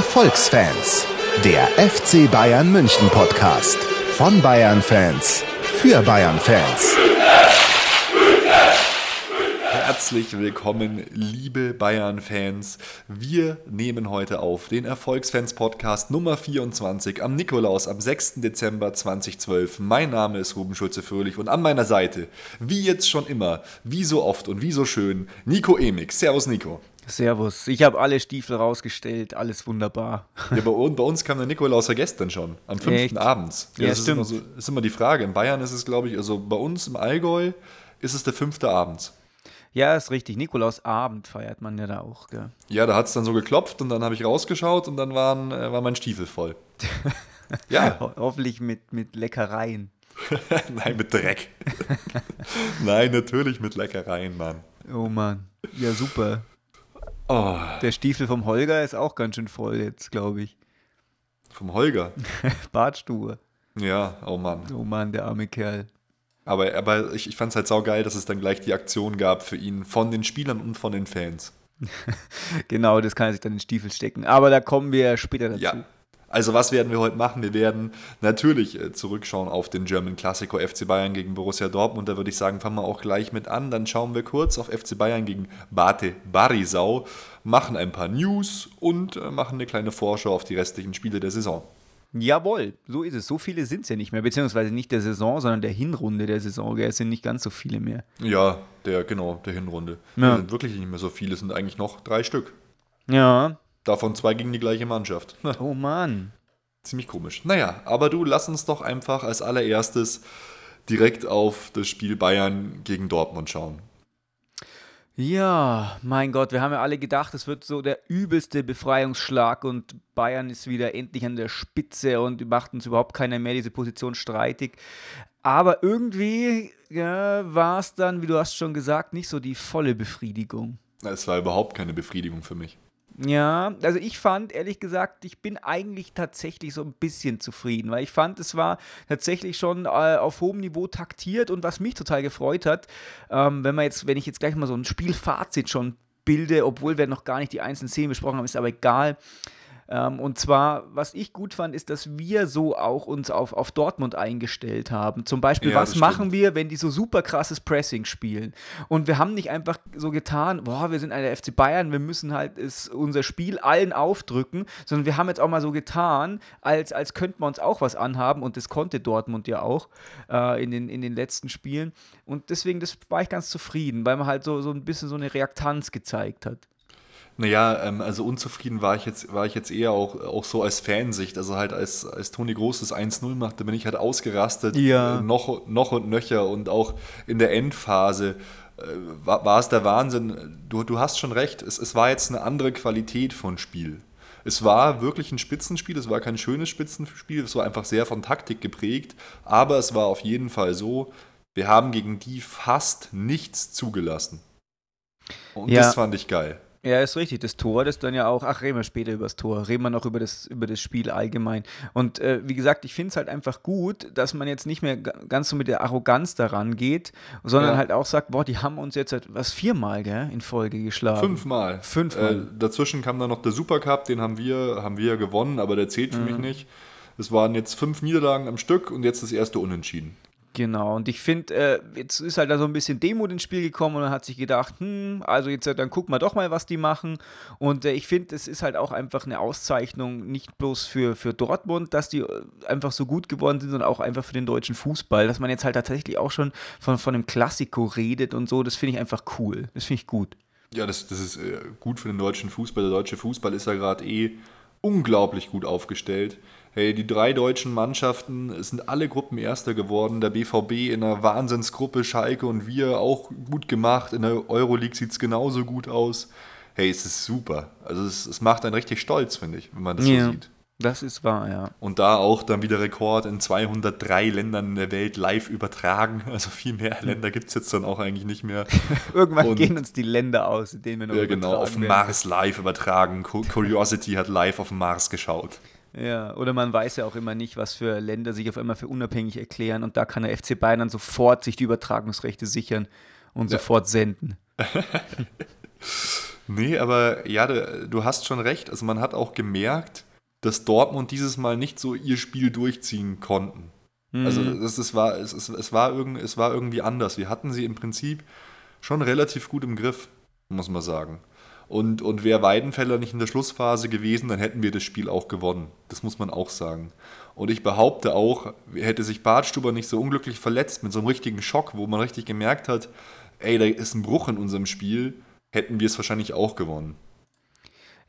Erfolgsfans, der FC Bayern München Podcast von Bayern Fans für Bayern Fans. Herzlich willkommen, liebe Bayern-Fans. Wir nehmen heute auf den Erfolgsfans-Podcast Nummer 24 am Nikolaus am 6. Dezember 2012. Mein Name ist Ruben Schulze-Fröhlich und an meiner Seite, wie jetzt schon immer, wie so oft und wie so schön, Nico Emig. Servus, Nico. Servus. Ich habe alle Stiefel rausgestellt, alles wunderbar. Ja, bei, uns, bei uns kam der Nikolaus ja gestern schon, am 5. Echt? abends. Ja, ja das stimmt. Ist immer, so, ist immer die Frage. In Bayern ist es, glaube ich, also bei uns im Allgäu ist es der 5. abends. Ja, ist richtig. Nikolausabend feiert man ja da auch, gell? Ja, da hat es dann so geklopft und dann habe ich rausgeschaut und dann waren, äh, war mein Stiefel voll. ja. Ho hoffentlich mit, mit Leckereien. Nein, mit Dreck. Nein, natürlich mit Leckereien, Mann. Oh Mann. Ja, super. Oh. Der Stiefel vom Holger ist auch ganz schön voll jetzt, glaube ich. Vom Holger? Bartstube. Ja, oh Mann. Oh Mann, der arme Kerl. Aber, aber ich, ich fand es halt saugeil, dass es dann gleich die Aktion gab für ihn von den Spielern und von den Fans. genau, das kann er sich dann in den Stiefel stecken. Aber da kommen wir später dazu. Ja. Also was werden wir heute machen? Wir werden natürlich äh, zurückschauen auf den German Classico FC Bayern gegen Borussia Dortmund. Da würde ich sagen, fangen wir auch gleich mit an. Dann schauen wir kurz auf FC Bayern gegen Bate Barisau, machen ein paar News und äh, machen eine kleine Vorschau auf die restlichen Spiele der Saison. Jawohl, so ist es. So viele sind es ja nicht mehr, beziehungsweise nicht der Saison, sondern der Hinrunde der Saison. Es sind nicht ganz so viele mehr. Ja, der, genau, der Hinrunde. Ja. Es sind wirklich nicht mehr so viele, es sind eigentlich noch drei Stück. Ja. Davon zwei gegen die gleiche Mannschaft. Oh Mann. Ziemlich komisch. Naja, aber du, lass uns doch einfach als allererstes direkt auf das Spiel Bayern gegen Dortmund schauen. Ja, mein Gott, wir haben ja alle gedacht, es wird so der übelste Befreiungsschlag und Bayern ist wieder endlich an der Spitze und macht uns überhaupt keiner mehr diese Position streitig. Aber irgendwie ja, war es dann, wie du hast schon gesagt, nicht so die volle Befriedigung. Es war überhaupt keine Befriedigung für mich. Ja, also ich fand ehrlich gesagt, ich bin eigentlich tatsächlich so ein bisschen zufrieden, weil ich fand, es war tatsächlich schon äh, auf hohem Niveau taktiert und was mich total gefreut hat, ähm, wenn man jetzt, wenn ich jetzt gleich mal so ein Spielfazit schon bilde, obwohl wir noch gar nicht die einzelnen Szenen besprochen haben, ist aber egal. Ähm, und zwar, was ich gut fand, ist, dass wir so auch uns auf, auf Dortmund eingestellt haben. Zum Beispiel, ja, was machen wir, wenn die so super krasses Pressing spielen? Und wir haben nicht einfach so getan, boah, wir sind eine FC Bayern, wir müssen halt es, unser Spiel allen aufdrücken, sondern wir haben jetzt auch mal so getan, als, als könnten wir uns auch was anhaben und das konnte Dortmund ja auch äh, in, den, in den letzten Spielen. Und deswegen, das war ich ganz zufrieden, weil man halt so, so ein bisschen so eine Reaktanz gezeigt hat. Naja, ähm, also unzufrieden war ich jetzt, war ich jetzt eher auch, auch so als Fansicht. Also halt als, als Toni Groß das 1-0 machte, bin ich halt ausgerastet. Ja. Äh, noch, noch und nöcher und auch in der Endphase äh, war, war es der Wahnsinn. Du, du hast schon recht, es, es war jetzt eine andere Qualität von Spiel. Es war wirklich ein Spitzenspiel, es war kein schönes Spitzenspiel, es war einfach sehr von Taktik geprägt, aber es war auf jeden Fall so, wir haben gegen die fast nichts zugelassen. Und ja. das fand ich geil. Ja, ist richtig. Das Tor, das dann ja auch, ach, reden wir später über das Tor, reden wir noch über das, über das Spiel allgemein. Und äh, wie gesagt, ich finde es halt einfach gut, dass man jetzt nicht mehr ganz so mit der Arroganz daran geht, sondern ja. halt auch sagt, boah, die haben uns jetzt halt, was viermal gell, in Folge geschlagen. Fünfmal. Fünfmal. Äh, dazwischen kam dann noch der Supercup, den haben wir, haben wir gewonnen, aber der zählt für mhm. mich nicht. Es waren jetzt fünf Niederlagen am Stück und jetzt das erste Unentschieden. Genau, und ich finde, äh, jetzt ist halt da so ein bisschen Demut ins Spiel gekommen und man hat sich gedacht, hm, also jetzt äh, dann gucken wir doch mal, was die machen. Und äh, ich finde, es ist halt auch einfach eine Auszeichnung, nicht bloß für, für Dortmund, dass die äh, einfach so gut geworden sind, sondern auch einfach für den deutschen Fußball, dass man jetzt halt tatsächlich auch schon von, von einem Klassiko redet und so, das finde ich einfach cool. Das finde ich gut. Ja, das, das ist äh, gut für den deutschen Fußball. Der deutsche Fußball ist ja gerade eh unglaublich gut aufgestellt. Hey, die drei deutschen Mannschaften sind alle Gruppenerster geworden. Der BVB in einer Wahnsinnsgruppe, Schalke und wir auch gut gemacht. In der Euroleague sieht es genauso gut aus. Hey, es ist super. Also es, es macht einen richtig stolz, finde ich, wenn man das ja, so sieht. Das ist wahr, ja. Und da auch dann wieder Rekord in 203 Ländern in der Welt live übertragen. Also viel mehr Länder gibt es jetzt dann auch eigentlich nicht mehr. Irgendwann und, gehen uns die Länder aus, in denen wir noch Ja, genau, auf dem Mars live übertragen. Curiosity hat live auf dem Mars geschaut. Ja, oder man weiß ja auch immer nicht, was für Länder sich auf einmal für unabhängig erklären und da kann der FC Bayern dann sofort sich die Übertragungsrechte sichern und ja. sofort senden. Nee, aber ja, du, hast schon recht. Also man hat auch gemerkt, dass Dortmund dieses Mal nicht so ihr Spiel durchziehen konnten. Also das, das war, es, es, es, war irgend, es war irgendwie anders. Wir hatten sie im Prinzip schon relativ gut im Griff, muss man sagen. Und, und wäre Weidenfeller nicht in der Schlussphase gewesen, dann hätten wir das Spiel auch gewonnen. Das muss man auch sagen. Und ich behaupte auch, hätte sich Bartstuber nicht so unglücklich verletzt mit so einem richtigen Schock, wo man richtig gemerkt hat, ey, da ist ein Bruch in unserem Spiel, hätten wir es wahrscheinlich auch gewonnen.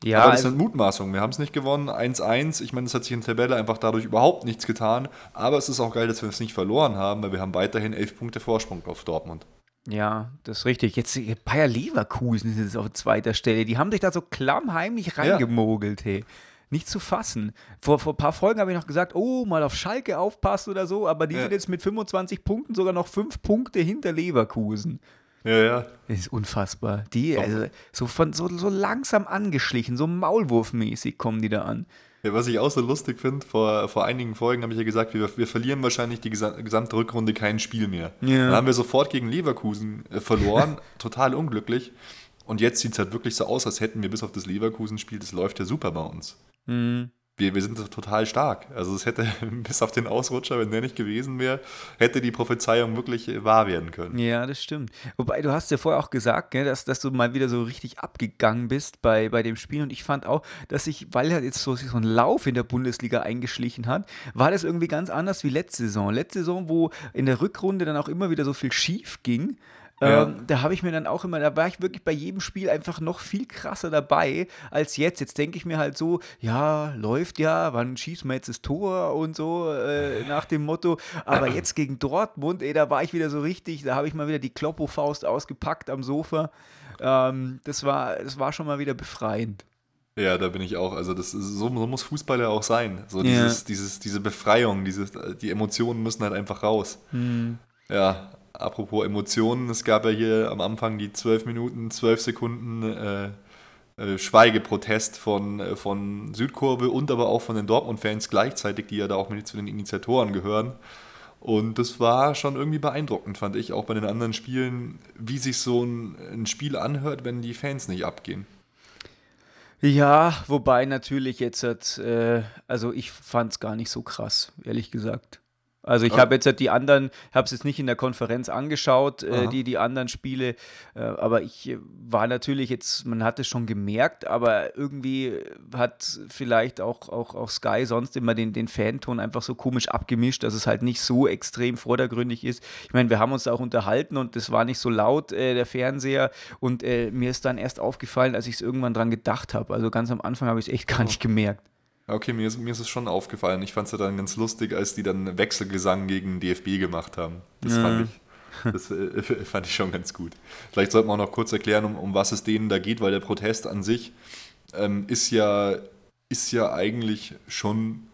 Ja, Aber das also, sind Mutmaßungen. Wir haben es nicht gewonnen. 1-1. Ich meine, es hat sich in der Tabelle einfach dadurch überhaupt nichts getan. Aber es ist auch geil, dass wir es nicht verloren haben, weil wir haben weiterhin elf Punkte Vorsprung auf Dortmund. Ja, das ist richtig. Jetzt äh, Bayer Leverkusen ist jetzt auf zweiter Stelle. Die haben sich da so klammheimlich reingemogelt, hey. Nicht zu fassen. Vor, vor ein paar Folgen habe ich noch gesagt, oh, mal auf Schalke aufpassen oder so, aber die Ja. sind jetzt mit 25 Punkten sogar noch fünf Punkte hinter Leverkusen. Ja, ja. Das ist unfassbar. Die, also, so, von, so, so langsam angeschlichen, so maulwurfmäßig kommen die da an. Ja, was ich auch so lustig finde, vor, vor einigen Folgen habe ich ja gesagt, wir, wir verlieren wahrscheinlich die gesa- gesamte Rückrunde kein Spiel mehr. Ja. Dann haben wir sofort gegen Leverkusen äh, verloren, total unglücklich. Und jetzt sieht es halt wirklich so aus, als hätten wir bis auf das Leverkusen-Spiel, das läuft ja super bei uns. Mhm. Wir, wir sind total stark. Also es hätte bis auf den Ausrutscher, wenn der nicht gewesen wäre, hätte die Prophezeiung wirklich äh, wahr werden können. Ja, das stimmt. Wobei, du hast ja vorher auch gesagt, gell, dass, dass du mal wieder so richtig abgegangen bist bei, bei dem Spiel. Und ich fand auch, dass sich, weil halt jetzt so, so ein Lauf in der Bundesliga eingeschlichen hat, war das irgendwie ganz anders wie letzte Saison. Letzte Saison, wo in der Rückrunde dann auch immer wieder so viel schief ging. Ja. Ähm, da habe ich mir dann auch immer, da war ich wirklich bei jedem Spiel einfach noch viel krasser dabei als jetzt. Jetzt denke ich mir halt so, ja, läuft ja, wann schießen wir jetzt das Tor und so äh, nach dem Motto. Aber jetzt gegen Dortmund, ey, da war ich wieder so richtig, da habe ich mal wieder die Kloppo-Faust ausgepackt am Sofa. Ähm, das, war, das war schon mal wieder befreiend. Ja, da bin ich auch. Also das ist, so, so muss Fußball ja auch sein. So Ja. dieses, dieses, diese Befreiung, dieses, die Emotionen müssen halt einfach raus. Ja, apropos Emotionen, es gab ja hier am Anfang die 12 Minuten, 12 Sekunden äh, äh, Schweigeprotest von, äh, von Südkurve und aber auch von den Dortmund-Fans gleichzeitig, die ja da auch mit zu den Initiatoren gehören. Und das war schon irgendwie beeindruckend, fand ich, auch bei den anderen Spielen, wie sich so ein, ein Spiel anhört, wenn die Fans nicht abgehen. Ja, wobei natürlich jetzt, hat, äh, also ich fand es gar nicht so krass, ehrlich gesagt. Also ich habe jetzt halt die anderen, habe es jetzt nicht in der Konferenz angeschaut, äh, die, die anderen Spiele, äh, aber ich war natürlich jetzt, man hat es schon gemerkt, aber irgendwie hat vielleicht auch, auch, auch Sky sonst immer den, den Fanton einfach so komisch abgemischt, dass es halt nicht so extrem vordergründig ist. Ich meine, wir haben uns da auch unterhalten und das war nicht so laut, äh, der Fernseher, und äh, mir ist dann erst aufgefallen, als ich es irgendwann dran gedacht habe. Also ganz am Anfang habe ich es echt gar nicht gemerkt. Okay, mir ist, mir ist es schon aufgefallen. Ich fand es ja dann ganz lustig, als die dann Wechselgesang gegen DFB gemacht haben. Das, Ja. fand, ich, das äh, fand ich schon ganz gut. Vielleicht sollte man auch noch kurz erklären, um, um was es denen da geht, weil der Protest an sich ähm, ist, ja, ist ja eigentlich schon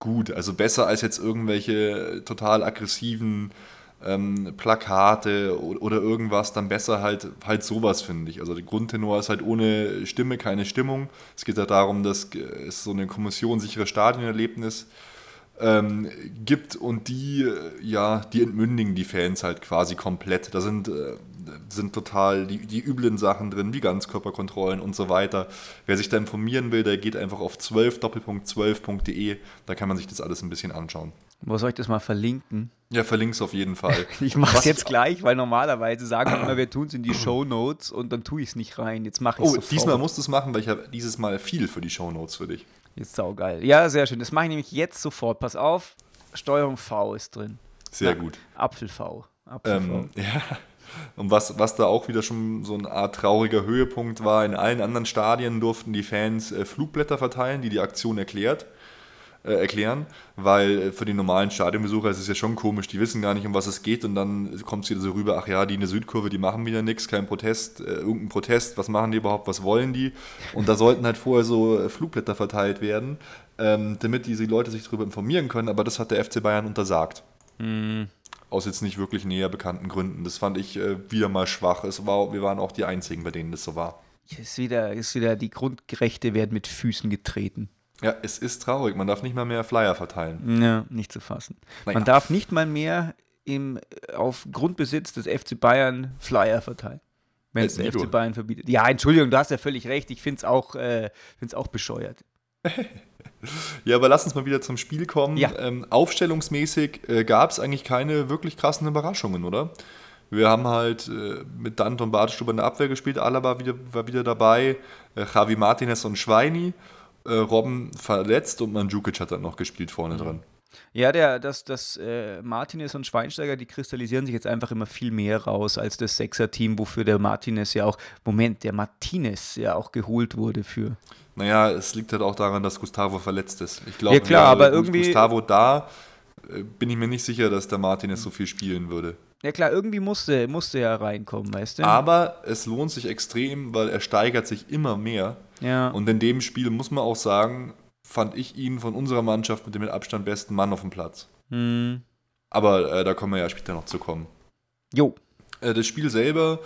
gut. Also besser als jetzt irgendwelche total aggressiven ähm, Plakate oder, irgendwas, dann besser halt, halt sowas, finde ich. Also der Grundtenor ist halt ohne Stimme keine Stimmung. Es geht ja darum, dass es so eine Kommission sichere Stadionerlebnis ähm, gibt und die, äh, ja, die entmündigen die Fans halt quasi komplett. Da sind, äh, sind total die, die üblen Sachen drin, wie Ganzkörperkontrollen und so weiter. Wer sich da informieren will, der geht einfach auf 12 12.de, da kann man sich das alles ein bisschen anschauen. Wo soll ich das mal verlinken? Ja, verlink's auf jeden Fall. Ich mache es Was- jetzt gleich, weil normalerweise sagen wir immer, wir tun es in die Show Notes und dann tue ich es nicht rein. Jetzt mache ich es Oh, sofort. diesmal musst du es machen, weil ich habe dieses Mal viel für die Shownotes für dich. Jetzt saugeil. Ja, sehr schön. Das mache ich nämlich jetzt sofort. Pass auf, Steuerung V ist drin. Sehr Na, gut. Apfel V. Apfel Ähm, ja. Und was, was da auch wieder schon so eine Art trauriger Höhepunkt war, in allen anderen Stadien durften die Fans äh, Flugblätter verteilen, die die Aktion erklärt, äh, erklären, weil äh, für die normalen Stadionbesucher ist es ja schon komisch, die wissen gar nicht, um was es geht und dann kommt es wieder so rüber, ach ja, die in der Südkurve, die machen wieder nichts, kein Protest, äh, irgendein Protest, was machen die überhaupt, was wollen die? Und da sollten halt vorher so äh, Flugblätter verteilt werden, ähm, damit diese Leute sich darüber informieren können, aber das hat der FC Bayern untersagt aus jetzt nicht wirklich näher bekannten Gründen. Das fand ich äh, wieder mal schwach. Es war, wir waren auch die Einzigen, bei denen das so war. Ist wieder, ist wieder die Grundrechte werden mit Füßen getreten. Ja, es ist traurig. Man darf nicht mal mehr Flyer verteilen. Ja, nicht zu fassen. Naja. Man darf nicht mal mehr im, auf Grundbesitz des FC Bayern Flyer verteilen. wenn es der FC Bayern verbietet. Ja, Entschuldigung, du hast ja völlig recht. Ich finde es auch, äh, auch bescheuert. ja, aber lass uns mal wieder zum Spiel kommen. Ja. Ähm, aufstellungsmäßig äh, gab es eigentlich keine wirklich krassen Überraschungen, oder? Wir haben halt äh, mit Dante und in der Abwehr gespielt, Alaba wieder, war wieder dabei, äh, Javi Martinez und Schweini, äh, Robben verletzt und Mandzukic hat dann noch gespielt vorne mhm. dran. Ja, der, das, das äh, Martinez und Schweinsteiger, die kristallisieren sich jetzt einfach immer viel mehr raus als das Sechser-Team, wofür der Martinez ja auch, Moment, der Martinez ja auch geholt wurde für. Naja, es liegt halt auch daran, dass Gustavo verletzt ist. Ich glaube, ja, klar, aber irgendwie. Gustavo da, äh, bin ich mir nicht sicher, dass der Martinez so viel spielen würde. Ja klar, irgendwie musste, musste er reinkommen, weißt du? Aber es lohnt sich extrem, weil er steigert sich immer mehr. Ja. Und in dem Spiel muss man auch sagen, fand ich ihn von unserer Mannschaft mit dem mit Abstand besten Mann auf dem Platz. Mhm. Aber äh, da kommen wir ja später noch zu kommen. Jo. Äh, das Spiel selber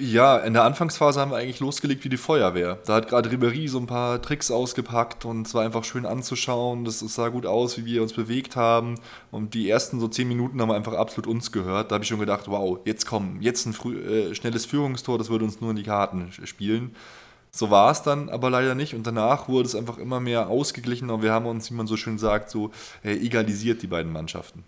ja, in der Anfangsphase haben wir eigentlich losgelegt wie die Feuerwehr. Da hat gerade Ribery so ein paar Tricks ausgepackt und es war einfach schön anzuschauen. Das, sah gut aus, wie wir uns bewegt haben. Und die ersten so zehn Minuten haben wir einfach absolut uns gehört. Da habe ich schon gedacht, wow, jetzt kommen, jetzt ein früh, äh, schnelles Führungstor, das würde uns nur in die Karten spielen. So war es dann aber leider nicht und danach wurde es einfach immer mehr ausgeglichen und wir haben uns, wie man so schön sagt, so äh, egalisiert die beiden Mannschaften.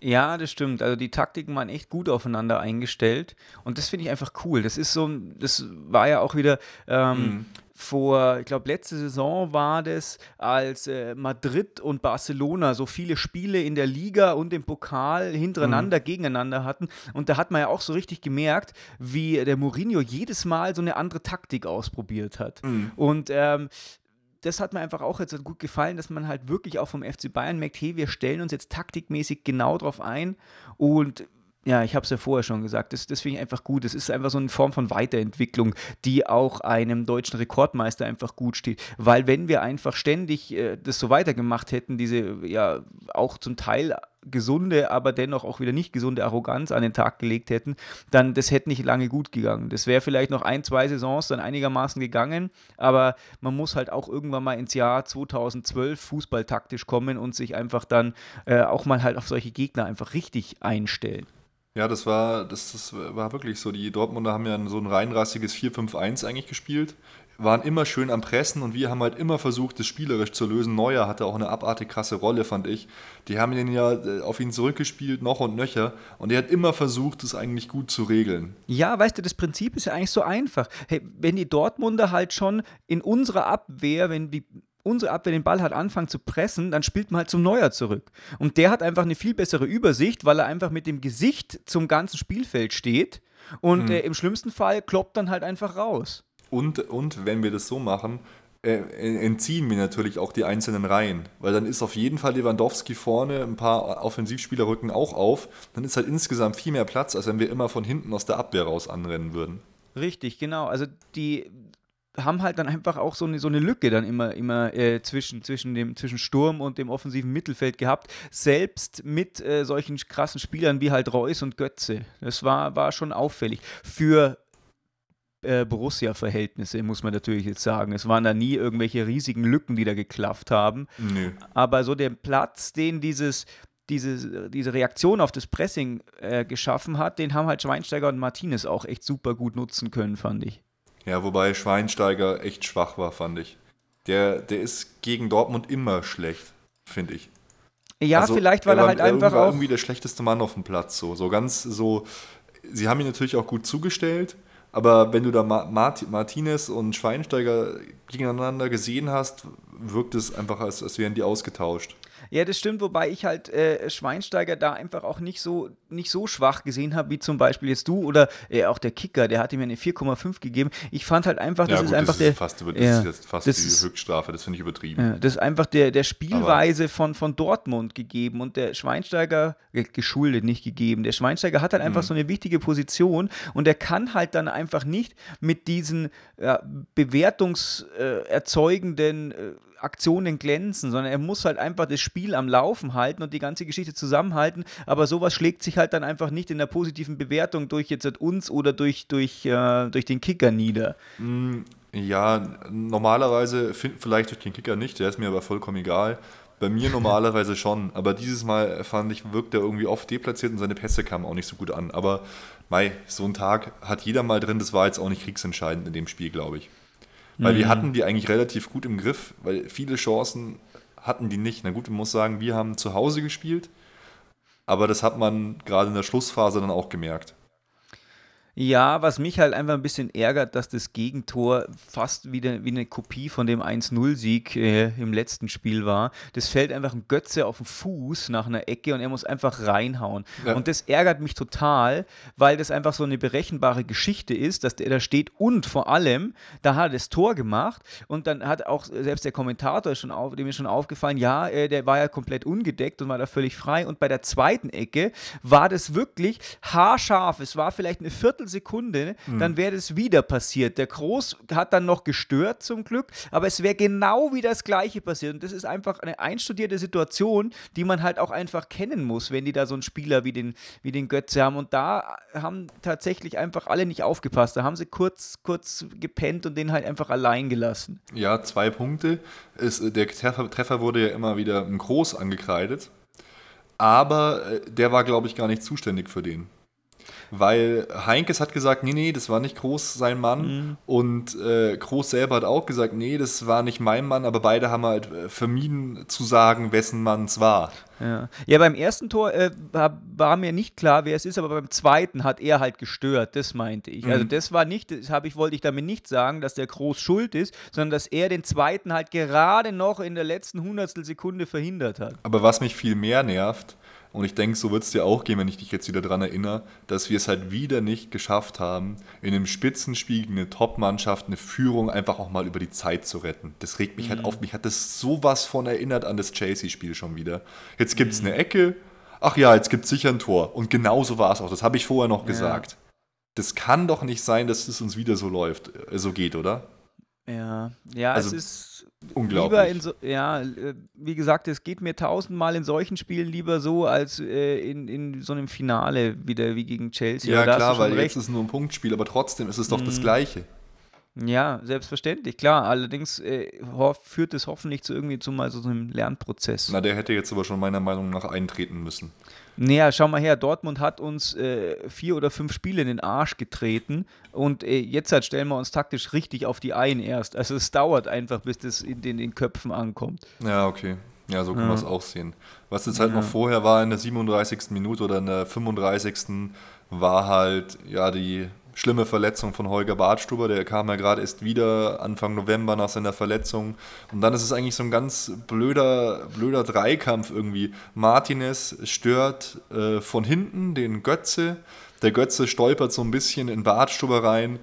Ja, das stimmt. Also die Taktiken waren echt gut aufeinander eingestellt und das finde ich einfach cool. Das ist so, das war ja auch wieder ähm, mhm. Vor, ich glaube, letzte Saison war das, als äh, Madrid und Barcelona so viele Spiele in der Liga und im Pokal hintereinander mhm. gegeneinander hatten und da hat man ja auch so richtig gemerkt, wie der Mourinho jedes Mal so eine andere Taktik ausprobiert hat. Mhm. Und ähm, das hat mir einfach auch jetzt gut gefallen, dass man halt wirklich auch vom FC Bayern merkt, hey, wir stellen uns jetzt taktikmäßig genau drauf ein und ja, ich habe es ja vorher schon gesagt, das, das finde ich einfach gut. Das ist einfach so eine Form von Weiterentwicklung, die auch einem deutschen Rekordmeister einfach gut steht. Weil wenn wir einfach ständig äh, das so weitergemacht hätten, diese ja auch zum Teil gesunde, aber dennoch auch wieder nicht gesunde Arroganz an den Tag gelegt hätten, dann das hätte nicht lange gut gegangen. Das wäre vielleicht noch ein, zwei Saisons dann einigermaßen gegangen, aber man muss halt auch irgendwann mal ins Jahr 2012 fußballtaktisch kommen und sich einfach dann äh, auch mal halt auf solche Gegner einfach richtig einstellen. Ja, das war, das, das war wirklich so. Die Dortmunder haben ja so ein reinrassiges 4-5-1 eigentlich gespielt waren immer schön am Pressen und wir haben halt immer versucht, das spielerisch zu lösen. Neuer hatte auch eine abartig krasse Rolle, fand ich. Die haben ihn ja äh, auf ihn zurückgespielt, noch und nöcher. Und er hat immer versucht, das eigentlich gut zu regeln. Ja, weißt du, das Prinzip ist ja eigentlich so einfach. Hey, wenn die Dortmunder halt schon in unserer Abwehr, wenn die unsere Abwehr den Ball hat anfangen zu pressen, dann spielt man halt zum Neuer zurück. Und der hat einfach eine viel bessere Übersicht, weil er einfach mit dem Gesicht zum ganzen Spielfeld steht und mhm. äh, im schlimmsten Fall kloppt dann halt einfach raus. Und, und wenn wir das so machen, äh, entziehen wir natürlich auch die einzelnen Reihen. Weil dann ist auf jeden Fall Lewandowski vorne, ein paar Offensivspieler rücken auch auf. Dann ist halt insgesamt viel mehr Platz, als wenn wir immer von hinten aus der Abwehr raus anrennen würden. Richtig, genau. Also die haben halt dann einfach auch so eine, so eine Lücke dann immer, immer äh, zwischen, zwischen, dem, zwischen Sturm und dem offensiven Mittelfeld gehabt. Selbst mit äh, solchen krassen Spielern wie halt Reus und Götze. Das war, war schon auffällig. Für äh, Borussia-Verhältnisse, muss man natürlich jetzt sagen. Es waren da nie irgendwelche riesigen Lücken, die da geklafft haben. Nö. Aber so der Platz, den dieses, diese, diese Reaktion auf das Pressing äh, geschaffen hat, den haben halt Schweinsteiger und Martinez auch echt super gut nutzen können, fand ich. Ja, wobei Schweinsteiger echt schwach war, fand ich. Der, der ist gegen Dortmund immer schlecht, finde ich. Ja, also, vielleicht, weil er, er halt einfach auch. irgendwie der schlechteste Mann auf dem Platz. So, so ganz so. Sie haben ihn natürlich auch gut zugestellt, aber wenn du da Mart Martinez und Schweinsteiger gegeneinander gesehen hast, wirkt es einfach, als, als wären die ausgetauscht. Ja, das stimmt, wobei ich halt äh, Schweinsteiger da einfach auch nicht so, nicht so schwach gesehen habe, wie zum Beispiel jetzt du oder äh, auch der Kicker, der hatte mir eine 4,5 gegeben. Ich fand halt einfach, das ja, gut, ist einfach das ist Fast über, das ja, ist jetzt fast die Höchststrafe, das finde ich übertrieben. Ja, das ist einfach der, der Spielweise von, von Dortmund gegeben und der Schweinsteiger, äh, geschuldet nicht gegeben, der Schweinsteiger hat halt einfach mhm. so eine wichtige Position und er kann halt dann einfach nicht mit diesen ja, bewertungserzeugenden äh, Aktionen glänzen, sondern er muss halt einfach das Spiel am Laufen halten und die ganze Geschichte zusammenhalten. Aber sowas schlägt sich halt dann einfach nicht in der positiven Bewertung durch jetzt uns oder durch, durch, äh, durch den Kicker nieder. Mm, ja, normalerweise vielleicht durch den Kicker nicht, der ist mir aber vollkommen egal. Bei mir normalerweise schon, aber dieses Mal fand ich, wirkt er irgendwie oft deplatziert und seine Pässe kamen auch nicht so gut an. Aber Mei, so ein Tag hat jeder mal drin, das war jetzt auch nicht kriegsentscheidend in dem Spiel, glaube ich. Weil mhm. wir hatten die eigentlich relativ gut im Griff, weil viele Chancen hatten die nicht. Na gut, man muss sagen, wir haben zu Hause gespielt, aber das hat man gerade in der Schlussphase dann auch gemerkt. Ja, was mich halt einfach ein bisschen ärgert, dass das Gegentor fast wieder wie eine Kopie von dem 1-0-Sieg äh, im letzten Spiel war. Das fällt einfach ein Götze auf den Fuß nach einer Ecke und er muss einfach reinhauen. Ja. Und das ärgert mich total, weil das einfach so eine berechenbare Geschichte ist, dass der da steht und vor allem, da hat er das Tor gemacht und dann hat auch selbst der Kommentator schon auf, dem ist schon aufgefallen, ja, äh, der war ja komplett ungedeckt und war da völlig frei. Und bei der zweiten Ecke war das wirklich haarscharf. Es war vielleicht eine Viertel Viertelsekunde, mhm. dann wäre das wieder passiert. Der Groß hat dann noch gestört zum Glück, aber es wäre genau wie das Gleiche passiert. Und das ist einfach eine einstudierte Situation, die man halt auch einfach kennen muss, wenn die da so einen Spieler wie den, wie den Götze haben. Und da haben tatsächlich einfach alle nicht aufgepasst. Da haben sie kurz, kurz gepennt und den halt einfach allein gelassen. Ja, zwei Punkte. Es, der Treffer, Treffer wurde ja immer wieder im Groß angekreidet. Aber äh, der war, glaube ich, gar nicht zuständig für den weil Heinkes hat gesagt, nee, nee, das war nicht Groß sein Mann mhm. und äh, Groß selber hat auch gesagt, nee, das war nicht mein Mann, aber beide haben halt äh, vermieden zu sagen, wessen Mann es war. Ja. ja, beim ersten Tor äh, war, mir nicht klar, wer es ist, aber beim zweiten hat er halt gestört, das meinte ich. Also mhm. Also das war nicht, das habe ich, wollte ich damit nicht sagen, dass der Groß schuld ist, sondern dass er den zweiten halt gerade noch in der letzten Hundertstel Sekunde verhindert hat. Aber was mich viel mehr nervt, und ich denke, so wird es dir auch gehen, wenn ich dich jetzt wieder daran erinnere, dass wir es halt wieder nicht geschafft haben, in einem Spitzenspiel gegen eine Top-Mannschaft eine Führung einfach auch mal über die Zeit zu retten. Das regt mich halt mhm. halt auf. Mich hat das sowas von erinnert an das Chelsea-Spiel schon wieder. Jetzt gibt es mhm. eine Ecke. Ach ja, jetzt gibt es sicher ein Tor. Und genau so war es auch. Das habe ich vorher noch ja. gesagt. Das kann doch nicht sein, dass es uns wieder so läuft, äh, so geht, oder? Ja, ja, also, es ist Unglaublich. So, ja, äh, wie gesagt, es geht mir tausendmal in solchen Spielen lieber so, als äh, in, in so einem Finale wieder wie gegen Chelsea. Ja, klar, weil recht. jetzt ist es nur ein Punktspiel, aber trotzdem ist es doch mm. das mhm. Gleiche. Ja, selbstverständlich, klar. Allerdings äh, führt es hoffentlich zu irgendwie zu mal so einem Lernprozess. Na, der hätte jetzt aber schon meiner Meinung nach eintreten müssen. Naja, schau mal her, Dortmund hat uns äh, vier oder fünf Spiele in den Arsch getreten und äh, jetzt halt stellen wir uns taktisch richtig auf die ein erst. Also es dauert einfach, bis das in den, in den Köpfen ankommt. Ja, okay. Ja, so können ja. wir es auch sehen. Was jetzt halt ja. noch vorher war in der 37. Minute oder in der 35. war halt ja die schlimme Verletzung von Holger Bartstuber. Der kam ja gerade erst wieder Anfang November nach seiner Verletzung. Und dann ist es eigentlich so ein ganz blöder, blöder Dreikampf irgendwie. Martinez stört äh, von hinten den Götze. Der Götze stolpert so ein bisschen in Bartstuber rein.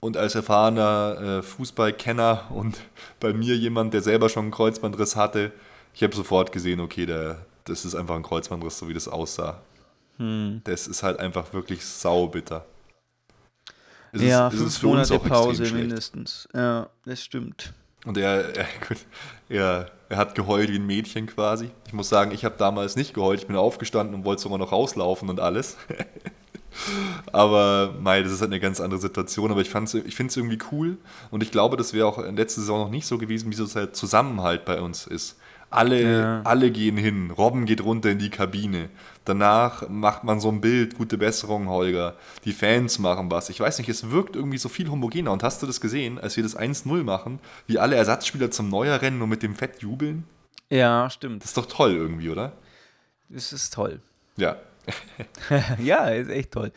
Und als erfahrener äh, Fußballkenner und bei mir jemand, der selber schon einen Kreuzbandriss hatte, ich habe sofort gesehen, okay, der, das ist einfach ein Kreuzbandriss, so wie das aussah. Hm. Das ist halt einfach wirklich saubitter. Es ja, ist, fünf Monate Pause mindestens. Ja, das stimmt. Und er, er, er, er, hat geheult wie ein Mädchen quasi. Ich muss sagen, ich habe damals nicht geheult. Ich bin aufgestanden und wollte sogar noch rauslaufen und alles. aber mei, das ist halt eine ganz andere Situation. Aber ich, ich finde es irgendwie cool. Und ich glaube, das wäre auch in letzter Saison noch nicht so gewesen, wie so halt Zusammenhalt bei uns ist. Alle, ja. alle gehen hin. Robben geht runter in die Kabine. Danach macht man so ein Bild, gute Besserung, Holger. Die Fans machen was. Ich weiß nicht, es wirkt irgendwie so viel homogener. Und hast du das gesehen, als wir das 1-0 machen, wie alle Ersatzspieler zum Neuer rennen und mit dem Fett jubeln? Ja, stimmt. Das ist doch toll irgendwie, oder? Das ist toll. Ja. ja, ist echt toll.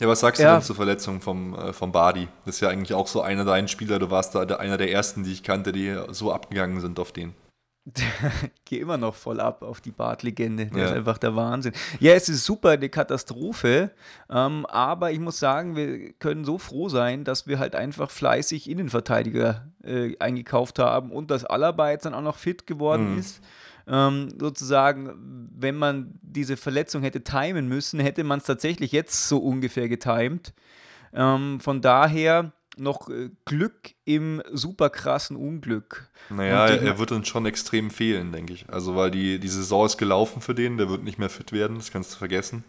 Ja, was sagst du ja. denn zur Verletzung vom, äh, vom Badi? Das ist ja eigentlich auch so einer deiner Spieler. Du warst da einer der ersten, die ich kannte, die so abgegangen sind auf den. gehe immer noch voll ab auf die Bart-Legende. Der ja. ist einfach der Wahnsinn. Ja, es ist super, eine Katastrophe. Ähm, aber ich muss sagen, wir können so froh sein, dass wir halt einfach fleißig Innenverteidiger äh, eingekauft haben und dass Alaba jetzt dann auch noch fit geworden mhm. ist. Ähm, sozusagen, wenn man diese Verletzung hätte timen müssen, hätte man es tatsächlich jetzt so ungefähr getimt. Ähm, von daher noch äh, Glück im super krassen Unglück. Naja, er, er wird uns schon extrem fehlen, denke ich. Also, weil die, die Saison ist gelaufen für den, der wird nicht mehr fit werden, das kannst du vergessen.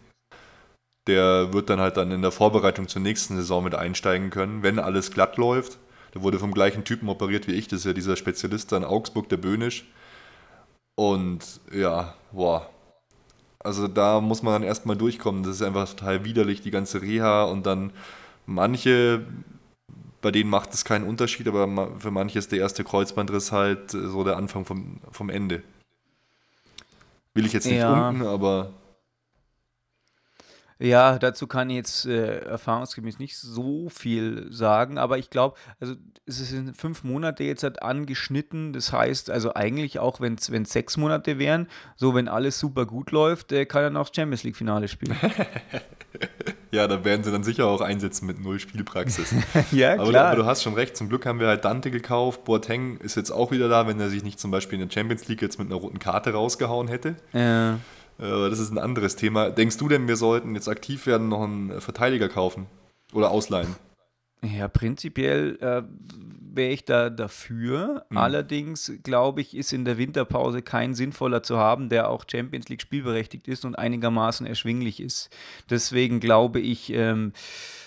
Der wird dann halt dann in der Vorbereitung zur nächsten Saison mit einsteigen können, wenn alles glatt läuft. Der wurde vom gleichen Typen operiert wie ich, das ist ja dieser Spezialist in Augsburg, der Böhnisch. Und ja, boah. Also da muss man dann erstmal durchkommen. Das ist einfach total widerlich, die ganze Reha und dann manche, bei denen macht es keinen Unterschied, aber für manche ist der erste Kreuzbandriss halt so der Anfang vom, vom Ende. Will ich jetzt nicht ja. unten, aber ja, dazu kann ich jetzt äh, erfahrungsgemäß nicht so viel sagen, aber ich glaube, also es sind fünf Monate jetzt halt angeschnitten. Das heißt, also eigentlich auch, wenn es sechs Monate wären, so wenn alles super gut läuft, äh, kann er noch Champions League-Finale spielen. ja, da werden sie dann sicher auch einsetzen mit null Spielpraxis. ja, aber, klar. aber du hast schon recht, zum Glück haben wir halt Dante gekauft. Boateng ist jetzt auch wieder da, wenn er sich nicht zum Beispiel in der Champions League jetzt mit einer roten Karte rausgehauen hätte. Ja. Aber das ist ein anderes Thema. Denkst du denn, wir sollten jetzt aktiv werden, noch einen Verteidiger kaufen oder ausleihen? Ja, prinzipiell äh, wäre ich da dafür. Mhm. Allerdings glaube ich, ist in der Winterpause kein sinnvoller zu haben, der auch Champions League spielberechtigt ist und einigermaßen erschwinglich ist. Deswegen glaube ich, ähm,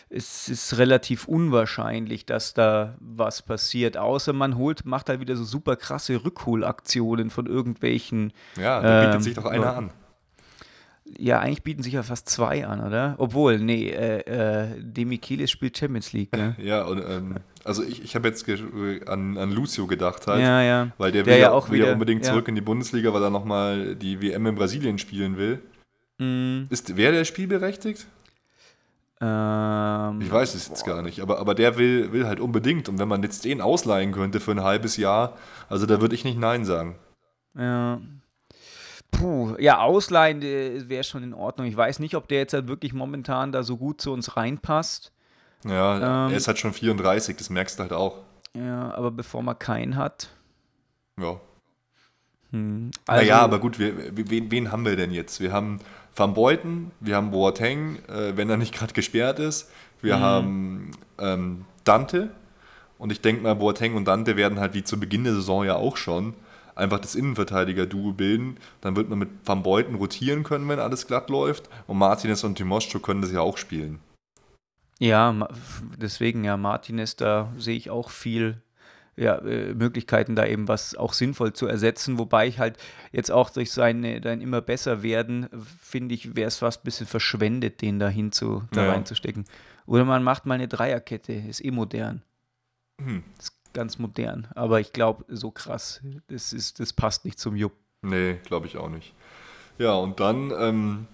es ist relativ unwahrscheinlich, dass da was passiert, außer man holt, macht halt wieder so super krasse Rückholaktionen von irgendwelchen. Ja, da bietet ähm, sich doch einer an. Ja, eigentlich bieten sich ja fast zwei an, oder? Obwohl, nee, äh, äh, Demichelis spielt Champions League, ne? Ja, und ähm, also ich, ich habe jetzt an, an Lucio gedacht halt. Ja, ja. Weil der, der will, ja auch wieder, unbedingt ja. zurück in die Bundesliga, weil er nochmal die WM in Brasilien spielen will. Mhm. Ist, wäre der spielberechtigt? Ähm, ich weiß es jetzt boah. gar nicht, aber, aber der will, will halt unbedingt. Und wenn man jetzt den ausleihen könnte für ein halbes Jahr, also da würde ich nicht Nein sagen. Ja. Puh, ja, ausleihen äh, wäre schon in Ordnung. Ich weiß nicht, ob der jetzt halt wirklich momentan da so gut zu uns reinpasst. Ja, ähm, er ist halt schon 34, das merkst du halt auch. Ja, aber bevor man keinen hat. Ja. Hm, also, naja, aber gut, wir, wen, wen haben wir denn jetzt? Wir haben Van Beuten, wir haben Boateng, äh, wenn er nicht gerade gesperrt ist. Wir mhm. haben ähm, Dante. Und ich denke mal, Boateng und Dante werden halt wie zu Beginn der Saison ja auch schon einfach das Innenverteidiger-Duo bilden. Dann wird man mit Van Beuten rotieren können, wenn alles glatt läuft. Und Martinez und Timoschko können das ja auch spielen. Ja, deswegen ja, Martinez, da sehe ich auch viel ja, äh, Möglichkeiten, da eben was auch sinnvoll zu ersetzen. Wobei ich halt jetzt auch durch seine dann immer besser werden, finde ich, wäre es fast ein bisschen verschwendet, den da hinzu, da ja. reinzustecken. Oder man macht mal eine Dreierkette, ist eh modern. Hm. Das ganz modern. Aber ich glaube, so krass, das, ist, das passt nicht zum Jupp. Nee, glaube ich auch nicht. Ja, und dann ähm,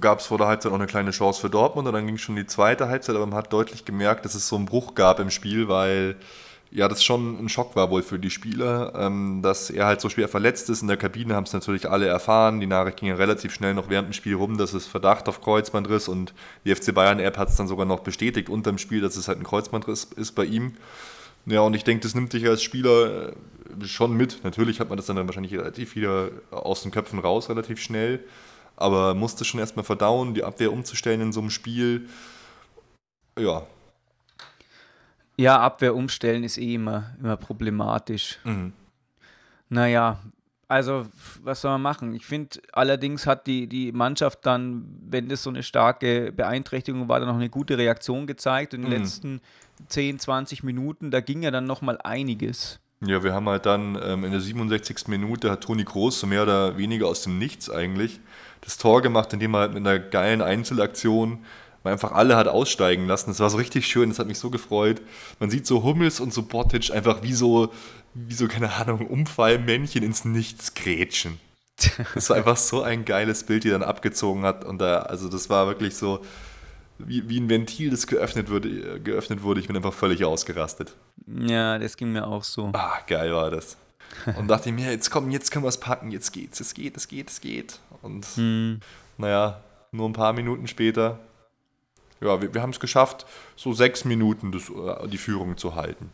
gab es vor der Halbzeit auch eine kleine Chance für Dortmund und dann ging schon die zweite Halbzeit, aber man hat deutlich gemerkt, dass es so einen Bruch gab im Spiel, weil ja, das schon ein Schock war wohl für die Spieler, ähm, dass er halt so schwer verletzt ist. In der Kabine haben es natürlich alle erfahren. Die Nachricht ging ja relativ schnell noch während dem Spiel rum, dass es Verdacht auf Kreuzbandriss und die FC Bayern-App hat es dann sogar noch bestätigt unter dem Spiel, dass es halt ein Kreuzbandriss ist bei ihm. Ja, und ich denke, das nimmt dich als Spieler äh, schon mit. Natürlich hat man das dann, dann wahrscheinlich relativ wieder aus den Köpfen raus, relativ schnell. Aber musste schon erstmal verdauen, die Abwehr umzustellen in so einem Spiel. Ja, ja, Abwehr umstellen ist eh immer, immer problematisch. Mhm. Naja, also was soll man machen? Ich finde, allerdings hat die, die Mannschaft dann, wenn das so eine starke Beeinträchtigung war, dann noch eine gute Reaktion gezeigt. In den mhm. letzten 10, 20 Minuten, da ging ja dann nochmal einiges. Ja, wir haben halt dann ähm, in der 67. Minute hat Toni Groß so mehr oder weniger aus dem Nichts eigentlich das Tor gemacht, indem er halt mit einer geilen Einzelaktion man einfach alle hat aussteigen lassen. Das war so richtig schön, das hat mich so gefreut. Man sieht so Hummels und so Botic einfach wie so, wie so, keine Ahnung, Umfallmännchen ins Nichts grätschen. Das war einfach so ein geiles Bild, die dann abgezogen hat. Und da, also das war wirklich so, wie, wie ein Ventil, das geöffnet wurde, geöffnet wurde. Ich bin einfach völlig ausgerastet. Ja, das ging mir auch so. Ah, geil war das. Und dachte ich mir, jetzt komm, jetzt können wir es packen, jetzt geht's, es geht, es geht, es geht. Und hm. naja, nur ein paar Minuten später ja, wir, wir haben es geschafft, so sechs Minuten das, äh, die Führung zu halten.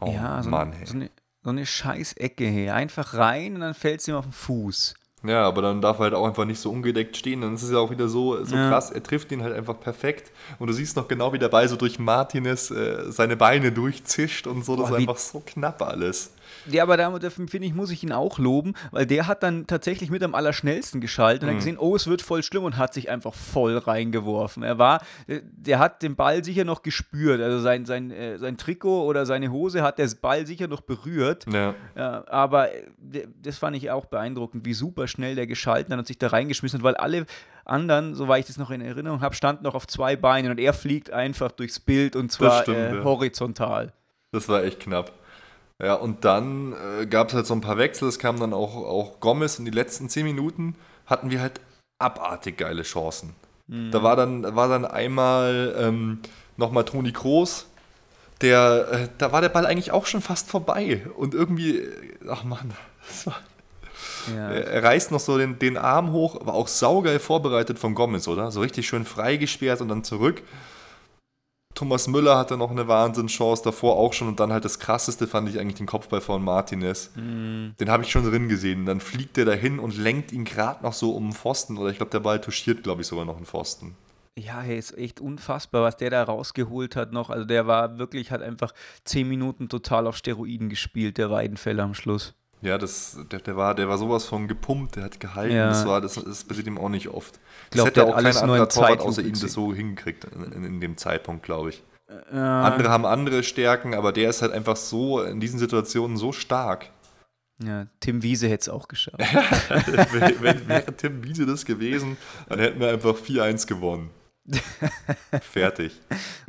Oh, ja, so, Mann, hey. so, eine, so eine scheiß Ecke, hey. Einfach rein und dann fällt es ihm auf den Fuß. Ja, aber dann darf er halt auch einfach nicht so ungedeckt stehen. Dann ist es ja auch wieder so, so ja. krass. Er trifft ihn halt einfach perfekt. Und du siehst noch genau, wie der Ball so durch Martinez äh, seine Beine durchzischt und so. Das Boah, ist einfach so knapp alles. Ja, aber da, finde ich, muss ich ihn auch loben, weil der hat dann tatsächlich mit am allerschnellsten geschaltet und Mhm. hat gesehen, oh, es wird voll schlimm und hat sich einfach voll reingeworfen. Er war, äh, der hat den Ball sicher noch gespürt, also sein, sein, äh, sein Trikot oder seine Hose hat der Ball sicher noch berührt. Ja. Aber äh, das fand ich auch beeindruckend, wie super schnell der geschalten hat und sich da reingeschmissen hat, weil alle anderen, soweit ich das noch in Erinnerung habe, standen noch auf zwei Beinen und er fliegt einfach durchs Bild und zwar stimmt, äh, horizontal. Das war echt knapp. Ja, und dann äh, gab es halt so ein paar Wechsel. Es kam dann auch, auch Gomez und die letzten zehn Minuten hatten wir halt abartig geile Chancen. Da war dann, da war dann einmal ähm, nochmal Toni Kroos. Der, äh, da war der Ball eigentlich auch schon fast vorbei. Und irgendwie, äh, ach Mann, das war, Ja. er, er reißt noch so den, den Arm hoch, war auch saugeil vorbereitet von Gomez, oder? So richtig schön freigesperrt und dann zurück. Thomas Müller hatte noch eine Wahnsinnschance davor auch schon und dann halt das krasseste fand ich eigentlich den Kopfball von Martinez. Den habe ich schon drin gesehen. Dann fliegt er dahin und lenkt ihn gerade noch so um den Pfosten oder ich glaube, der Ball touchiert, glaube ich, sogar noch einen Pfosten. Ja, hey, ist echt unfassbar, was der da rausgeholt hat noch. Also der war wirklich, hat einfach zehn Minuten total auf Steroiden gespielt, der Weidenfeller am Schluss. Ja, das, der, der, war, der war sowas von gepumpt, der hat gehalten. Ja. Das, war, das, das passiert ihm auch nicht oft. glaub, das hätte auch kein anderer Torwart außer ihm das so hingekriegt in, in, in dem Zeitpunkt, glaube ich. Ja, Andere haben andere Stärken, aber der ist halt einfach so in diesen Situationen so stark. ja, Tim Wiese hätte es auch geschafft. wäre Tim Wiese das gewesen, dann hätten wir einfach 4-1 gewonnen. Fertig.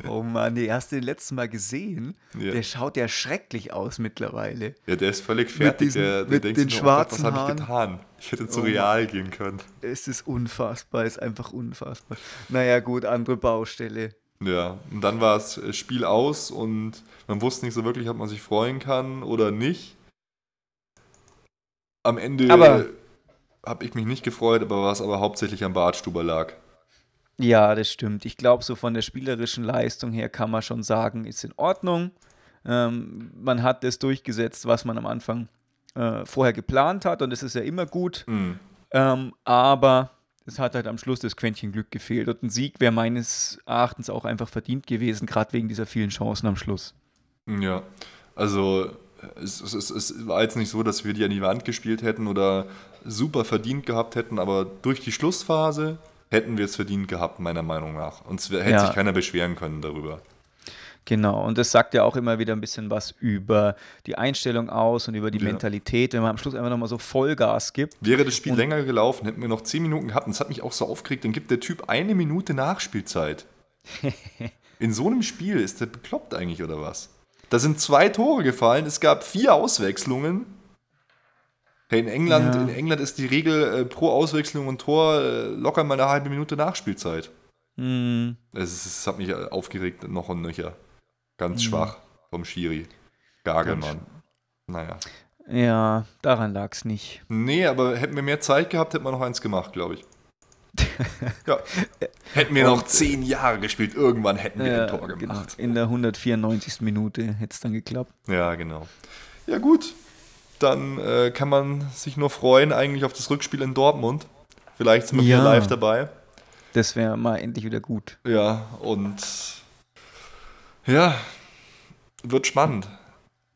oh Mann, nee, hast du den letzten Mal gesehen? Ja. Der schaut ja schrecklich aus mittlerweile. Ja, der ist völlig fertig. diesen- der, der mit denkt den sich nur, oh Gott, was schwarzen habe ich getan? Ich hätte zu Oh real gehen können. Es ist unfassbar, es ist einfach unfassbar. Naja, gut, andere Baustelle. Ja, und dann war das Spiel aus und man wusste nicht so wirklich, ob man sich freuen kann oder nicht. Am Ende habe ich mich nicht gefreut, aber was aber hauptsächlich am Bartstuber lag. Ja, das stimmt. Ich glaube, so von der spielerischen Leistung her kann man schon sagen, ist in Ordnung. Ähm, man hat das durchgesetzt, was man am Anfang äh, vorher geplant hat und es ist ja immer gut. Mhm. Ähm, aber es hat halt am Schluss das Quäntchen Glück gefehlt und ein Sieg wäre meines Erachtens auch einfach verdient gewesen, gerade wegen dieser vielen Chancen am Schluss. Ja, also es, es, es, es war jetzt nicht so, dass wir die an die Wand gespielt hätten oder super verdient gehabt hätten, aber durch die Schlussphase hätten wir es verdient gehabt, meiner Meinung nach. Und es hätte Ja. sich keiner beschweren können darüber. Genau, und das sagt ja auch immer wieder ein bisschen was über die Einstellung aus und über die Ja. Mentalität, wenn man am Schluss einfach nochmal so Vollgas gibt. Wäre das Spiel Und- länger gelaufen, hätten wir noch 10 Minuten gehabt und das hat mich auch so aufgeregt, dann gibt der Typ eine Minute Nachspielzeit. In so einem Spiel ist der bekloppt eigentlich oder was? Da sind zwei Tore gefallen, es gab vier Auswechslungen. Hey, in England, Ja. in England ist die Regel äh, pro Auswechslung und Tor äh, locker mal eine halbe Minute Nachspielzeit. Hm, Es, es hat mich äh, aufgeregt, noch und nöcher. Ganz Mhm. schwach vom Schiri. Gagelmann. Naja. ja, daran lag es nicht. Nee, aber hätten wir mehr Zeit gehabt, hätten wir noch eins gemacht, glaube ich. ja. Hätten wir noch zehn Jahre gespielt, irgendwann hätten wir ein Tor genau. gemacht. In der 194. Minute hätte es dann geklappt. Ja, genau. Ja, gut. Dann äh, kann man sich nur freuen, eigentlich auf das Rückspiel in Dortmund. Vielleicht sind wir Ja. wieder live dabei. Das wäre mal endlich wieder gut. Ja, und ja, wird spannend.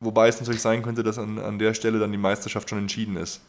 Wobei es natürlich sein könnte, dass an, an der Stelle dann die Meisterschaft schon entschieden ist.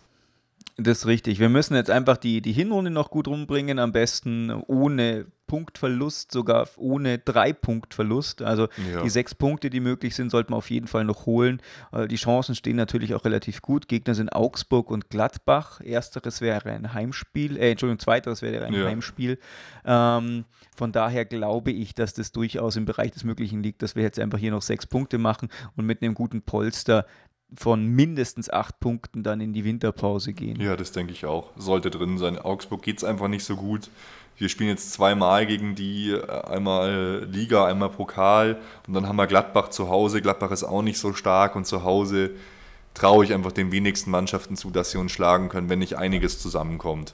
Das ist richtig. Wir müssen jetzt einfach die, die Hinrunde noch gut rumbringen, am besten ohne Punktverlust, sogar ohne Drei-Punktverlust. Also Ja. die sechs Punkte, die möglich sind, sollte man auf jeden Fall noch holen. Äh, Die Chancen stehen natürlich auch relativ gut. Gegner sind Augsburg und Gladbach. Ersteres wäre ein Heimspiel, äh, Entschuldigung, zweiteres wäre ein Ja. Heimspiel. Ähm, von daher glaube ich, dass das durchaus im Bereich des Möglichen liegt, dass wir jetzt einfach hier noch sechs Punkte machen und mit einem guten Polster von mindestens acht Punkten dann in die Winterpause gehen. Ja, das denke ich auch. Sollte drin sein. Augsburg geht es einfach nicht so gut. Wir spielen jetzt zweimal gegen die, äh, einmal Liga, einmal Pokal und dann haben wir Gladbach zu Hause. Gladbach ist auch nicht so stark und zu Hause traue ich einfach den wenigsten Mannschaften zu, dass sie uns schlagen können, wenn nicht einiges zusammenkommt.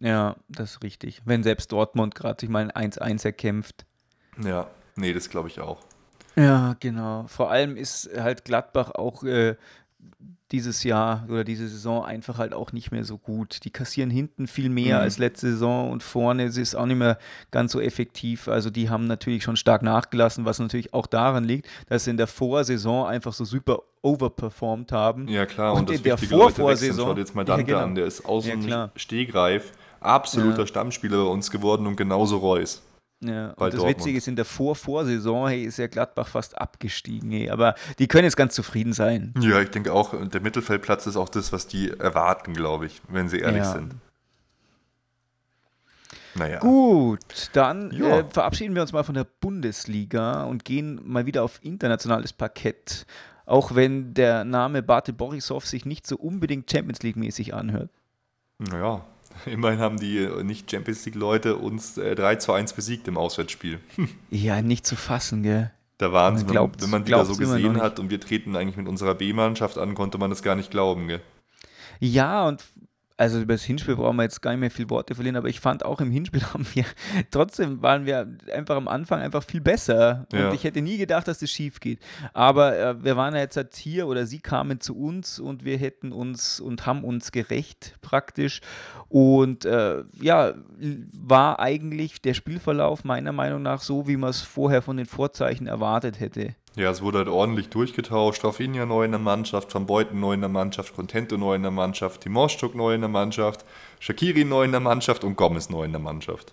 Ja, das ist richtig. Wenn selbst Dortmund gerade sich mal ein 1-1 erkämpft. Ja, nee, das glaube ich auch. Ja, genau. Vor allem ist halt Gladbach auch äh, dieses Jahr oder diese Saison einfach halt auch nicht mehr so gut. Die kassieren hinten viel mehr mhm. als letzte Saison und vorne ist es auch nicht mehr ganz so effektiv. Also die haben natürlich schon stark nachgelassen, was natürlich auch daran liegt, dass sie in der Vorsaison einfach so super overperformed haben. Ja klar, und, und in der Vorvorsaison. Schaut jetzt mal Dante ja, genau. an, der ist außen ja, Stehgreif, absoluter ja. Stammspieler bei uns geworden und genauso Reus. Ja, und das Dortmund. Witzige ist, in der Vor-Vorsaison hey, ist ja Gladbach fast abgestiegen. Hey, aber die können jetzt ganz zufrieden sein. Ja, ich denke auch, der Mittelfeldplatz ist auch das, was die erwarten, glaube ich, wenn sie ehrlich ja. sind. Naja. Gut, dann äh, verabschieden wir uns mal von der Bundesliga und gehen mal wieder auf internationales Parkett. Auch wenn der Name Bate Borisov sich nicht so unbedingt Champions League-mäßig anhört. Naja, Immerhin haben die äh, nicht Champions League-Leute uns äh, 3 zu 1 besiegt im Auswärtsspiel. ja, nicht zu fassen, gell? Der Wahnsinn, glaubt, wenn man die da so gesehen hat und wir treten eigentlich mit unserer B-Mannschaft an, konnte man das gar nicht glauben, gell? Ja, und also über das Hinspiel brauchen wir jetzt gar nicht mehr viel Worte verlieren, aber ich fand auch im Hinspiel haben wir, trotzdem waren wir einfach am Anfang einfach viel besser. Und ja. ich hätte nie gedacht, dass das schief geht. Aber äh, wir waren ja jetzt halt hier oder sie kamen zu uns und wir hätten uns und haben uns gerecht praktisch. Und äh, ja, war eigentlich der Spielverlauf meiner Meinung nach so, wie man es vorher von den Vorzeichen erwartet hätte. Ja, es wurde halt ordentlich durchgetauscht. Rafinha neu in der Mannschaft, Van Beuten neu in der Mannschaft, Contento neu in der Mannschaft, Timoschuk neu in der Mannschaft, Shakiri neu in der Mannschaft und Gomez neu in der Mannschaft.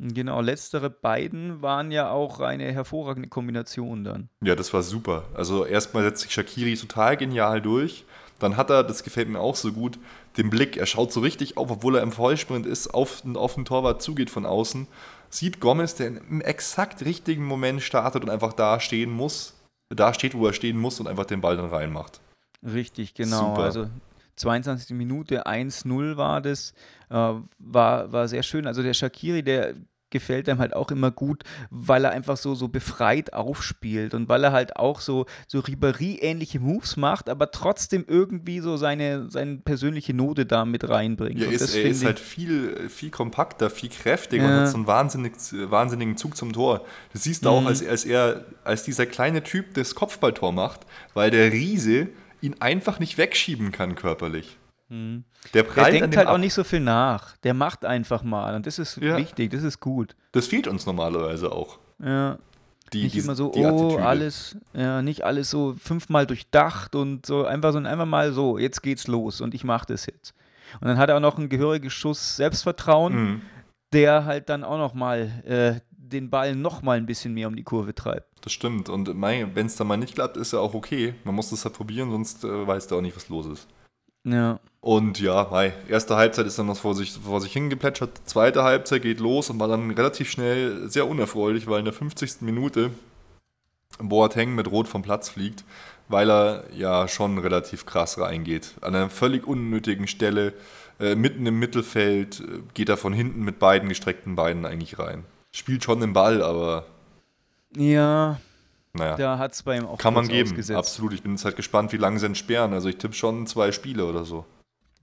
Genau, letztere beiden waren ja auch eine hervorragende Kombination dann. Ja, das war super. Also erstmal setzt sich Shakiri total genial durch. Dann hat er, das gefällt mir auch so gut, den Blick. Er schaut so richtig auf, obwohl er im Vollsprint ist, auf, auf den Torwart zugeht von außen sieht Gomez, der im exakt richtigen Moment startet und einfach da stehen muss, da steht, wo er stehen muss und einfach den Ball dann reinmacht. Richtig, genau. Super. Also 22. Minute 1-0 war das. Äh, war, war sehr schön. Also der Shakiri, der gefällt einem halt auch immer gut, weil er einfach so, so befreit aufspielt und weil er halt auch so, so Ribéry-ähnliche Moves macht, aber trotzdem irgendwie so seine, seine persönliche Note da mit reinbringt. Ja, ist, er ist halt viel, viel kompakter, viel kräftiger ja. und hat so einen wahnsinnig, wahnsinnigen Zug zum Tor. Das siehst du mhm. auch, als, als er, als dieser kleine Typ das Kopfballtor macht, weil der Riese ihn einfach nicht wegschieben kann körperlich. Mhm. Der, der denkt halt auch nicht so viel nach. Der macht einfach mal. Und das ist ja. wichtig, das ist gut. Das fehlt uns normalerweise auch. Ja. Die, nicht die, immer so, oh, alles, ja, nicht alles so fünfmal durchdacht und so, einfach so, einfach mal so, jetzt geht's los und ich mach das jetzt. Und dann hat er auch noch einen gehörigen Schuss Selbstvertrauen, mhm. der halt dann auch noch mal äh, den Ball noch mal ein bisschen mehr um die Kurve treibt. Das stimmt. Und wenn es dann mal nicht klappt, ist ja auch okay. Man muss das halt probieren, sonst äh, weiß der auch nicht, was los ist. Ja. Und ja, mei, erste Halbzeit ist dann noch vor sich, vor sich hingeplätschert. Zweite Halbzeit geht los und war dann relativ schnell sehr unerfreulich, weil in der 50. Minute Boateng mit Rot vom Platz fliegt, weil er ja schon relativ krass reingeht. An einer völlig unnötigen Stelle, äh, mitten im Mittelfeld, äh, geht er von hinten mit beiden gestreckten Beinen eigentlich rein. Spielt schon den Ball, aber. Ja, naja. Da hat es bei ihm auch Kann man geben, ausgesetzt. absolut. Ich bin jetzt halt gespannt, wie lange sie entsperren. Also ich tippe schon zwei Spiele oder so.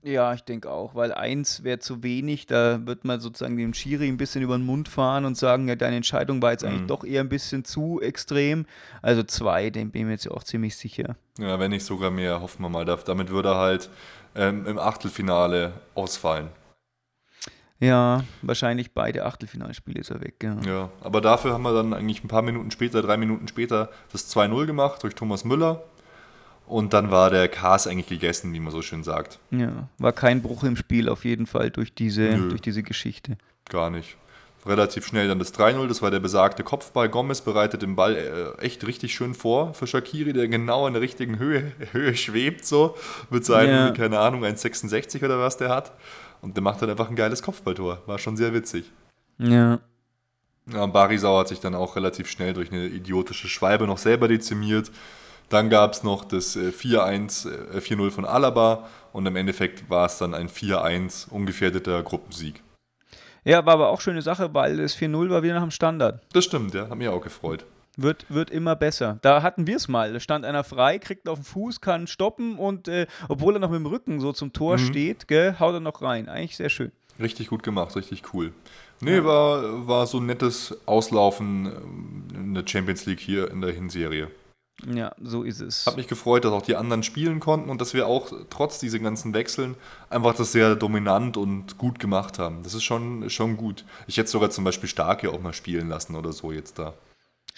Ja, ich denke auch, weil eins wäre zu wenig. Da wird man sozusagen dem Schiri ein bisschen über den Mund fahren und sagen, ja, deine Entscheidung war jetzt eigentlich mhm. doch eher ein bisschen zu extrem. Also zwei, den bin ich mir jetzt auch ziemlich sicher. Ja, wenn nicht sogar mehr, hoffen wir mal. Damit würde er halt ähm, im Achtelfinale ausfallen. Ja, wahrscheinlich beide Achtelfinalspiele ist er weg. Ja. ja, aber dafür haben wir dann eigentlich ein paar Minuten später, drei Minuten später, das 2-0 gemacht durch Thomas Müller. Und dann war der Kas eigentlich gegessen, wie man so schön sagt. Ja, war kein Bruch im Spiel auf jeden Fall durch diese, durch diese Geschichte. Gar nicht. Relativ schnell dann das 3-0, das war der besagte Kopfball. Gomez bereitet den Ball äh, echt richtig schön vor für Shakiri, der genau in der richtigen Höhe, Höhe schwebt, so mit seinem, ja. keine Ahnung, 1,66 oder was der hat. Und der macht dann einfach ein geiles Kopfballtor. War schon sehr witzig. Ja. ja Barisau hat sich dann auch relativ schnell durch eine idiotische Schwalbe noch selber dezimiert. Dann gab es noch das 4-1, äh, 4-0 äh, von Alaba und im Endeffekt war es dann ein 4-1 ungefährdeter Gruppensieg. Ja, war aber auch schöne Sache, weil das 4-0 war wieder nach dem Standard. Das stimmt, ja, hat mich auch gefreut. Wird, wird immer besser. Da hatten wir es mal. Da stand einer frei, kriegt auf den Fuß, kann stoppen und äh, obwohl er noch mit dem Rücken so zum Tor mhm. steht, gell, haut er noch rein. Eigentlich sehr schön. Richtig gut gemacht, richtig cool. Nee, ja. war, war so ein nettes Auslaufen in der Champions League hier in der Hinserie. Ja, so ist es. Hat mich gefreut, dass auch die anderen spielen konnten und dass wir auch trotz dieser ganzen Wechseln einfach das sehr dominant und gut gemacht haben. Das ist schon, schon gut. Ich hätte sogar zum Beispiel Starke auch mal spielen lassen oder so jetzt da.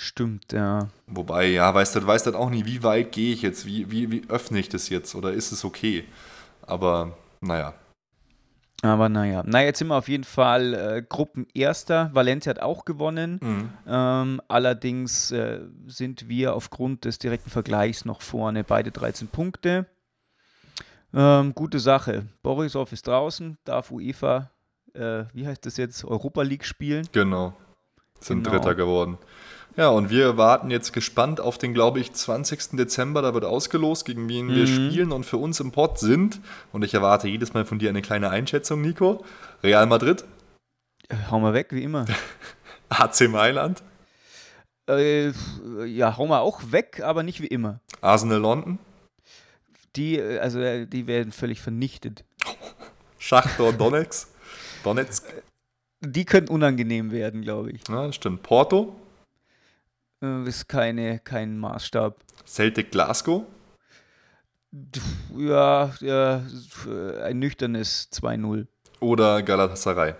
Stimmt, ja. Wobei, ja, weißt du, weißt du auch nie, wie weit gehe ich jetzt, wie, wie, wie öffne ich das jetzt oder ist es okay? Aber naja. Aber naja, na jetzt sind wir auf jeden Fall äh, Gruppenerster. Valencia hat auch gewonnen. Mhm. Ähm, allerdings äh, sind wir aufgrund des direkten Vergleichs noch vorne, beide 13 Punkte. Ähm, gute Sache. Borisov ist draußen, darf UEFA, äh, wie heißt das jetzt, Europa League spielen. Genau. Sind Genau. Dritter geworden. Ja, und wir warten jetzt gespannt auf den, glaube ich, 20. Dezember. Da wird ausgelost, gegen wen wir Mhm. spielen und für uns im Pott sind. Und ich erwarte jedes Mal von dir eine kleine Einschätzung, Nico. Real Madrid, Äh, hau mal weg, wie immer. AC Mailand, äh, ja, hau mal auch weg, aber nicht wie immer. Arsenal London, Die, äh, also, äh, die werden völlig vernichtet. Schachtor Donetsk. Donetsk, Die können unangenehm werden, glaube ich. ja, das stimmt. Porto, ist keine, kein Maßstab. Celtic Glasgow, Ja, ja, ein nüchternes 2-0. oder Galatasaray.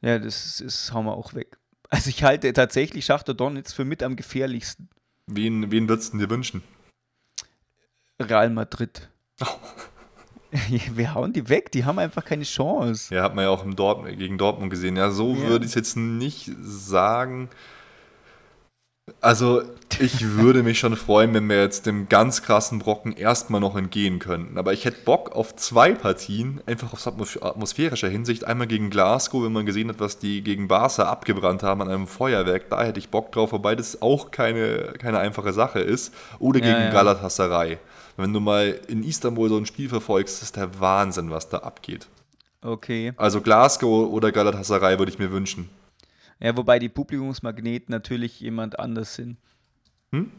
Ja, das ist, hauen wir auch weg. Also ich halte tatsächlich Schachter Donetsk für mit am gefährlichsten. Wen, wen würdest du dir wünschen? Real Madrid. Wir hauen die weg, die haben einfach keine Chance. Ja, hat man ja auch im Dort gegen Dortmund gesehen. Ja, so Ja. würde ich es jetzt nicht sagen. Also, ich würde mich schon freuen, wenn wir jetzt dem ganz krassen Brocken erstmal noch entgehen könnten. Aber ich hätte Bock auf zwei Partien, einfach aus atmos- atmosphärischer Hinsicht. Einmal gegen Glasgow, wenn man gesehen hat, was die gegen Barca abgebrannt haben an einem Feuerwerk. Da hätte ich Bock drauf, wobei das auch keine, keine einfache Sache ist. Oder Ja, gegen ja. Galatasaray. Wenn du mal in Istanbul so ein Spiel verfolgst, ist der Wahnsinn, was da abgeht. Okay. Also Glasgow oder Galatasaray würde ich mir wünschen. Ja, wobei die Publikumsmagneten natürlich jemand anders sind. Hm?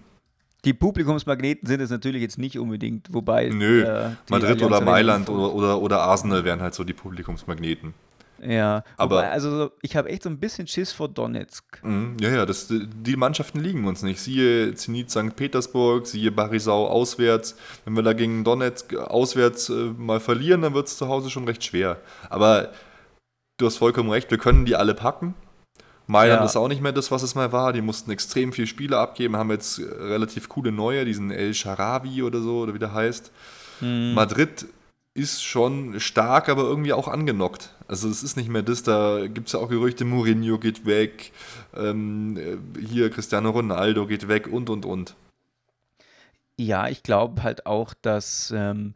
Die Publikumsmagneten sind es natürlich jetzt nicht unbedingt, wobei. Nö, äh, Madrid oder Mailand oder, oder, oder Arsenal wären halt so die Publikumsmagneten. Ja, Aber- wobei, also ich habe echt so ein bisschen Schiss vor Donetsk. Mhm, ja, ja, das, die Mannschaften liegen uns nicht. Siehe Zenit St. Petersburg, siehe Barisau auswärts. Wenn wir da gegen Donetsk auswärts äh, mal verlieren, dann wird es zu Hause schon recht schwer. Aber du hast vollkommen recht, wir können die alle packen. Mailand Ja. ist auch nicht mehr das, was es mal war. Die mussten extrem viel Spiele abgeben, haben jetzt äh, relativ coole neue, diesen El Sharawi oder so, oder wie der heißt. Madrid ist schon stark, aber irgendwie auch angenockt. Also es ist nicht mehr das, da gibt es ja auch Gerüchte, Mourinho geht weg, ähm, äh, hier Cristiano Ronaldo geht weg und und und. Ja, ich glaube halt auch, dass ähm,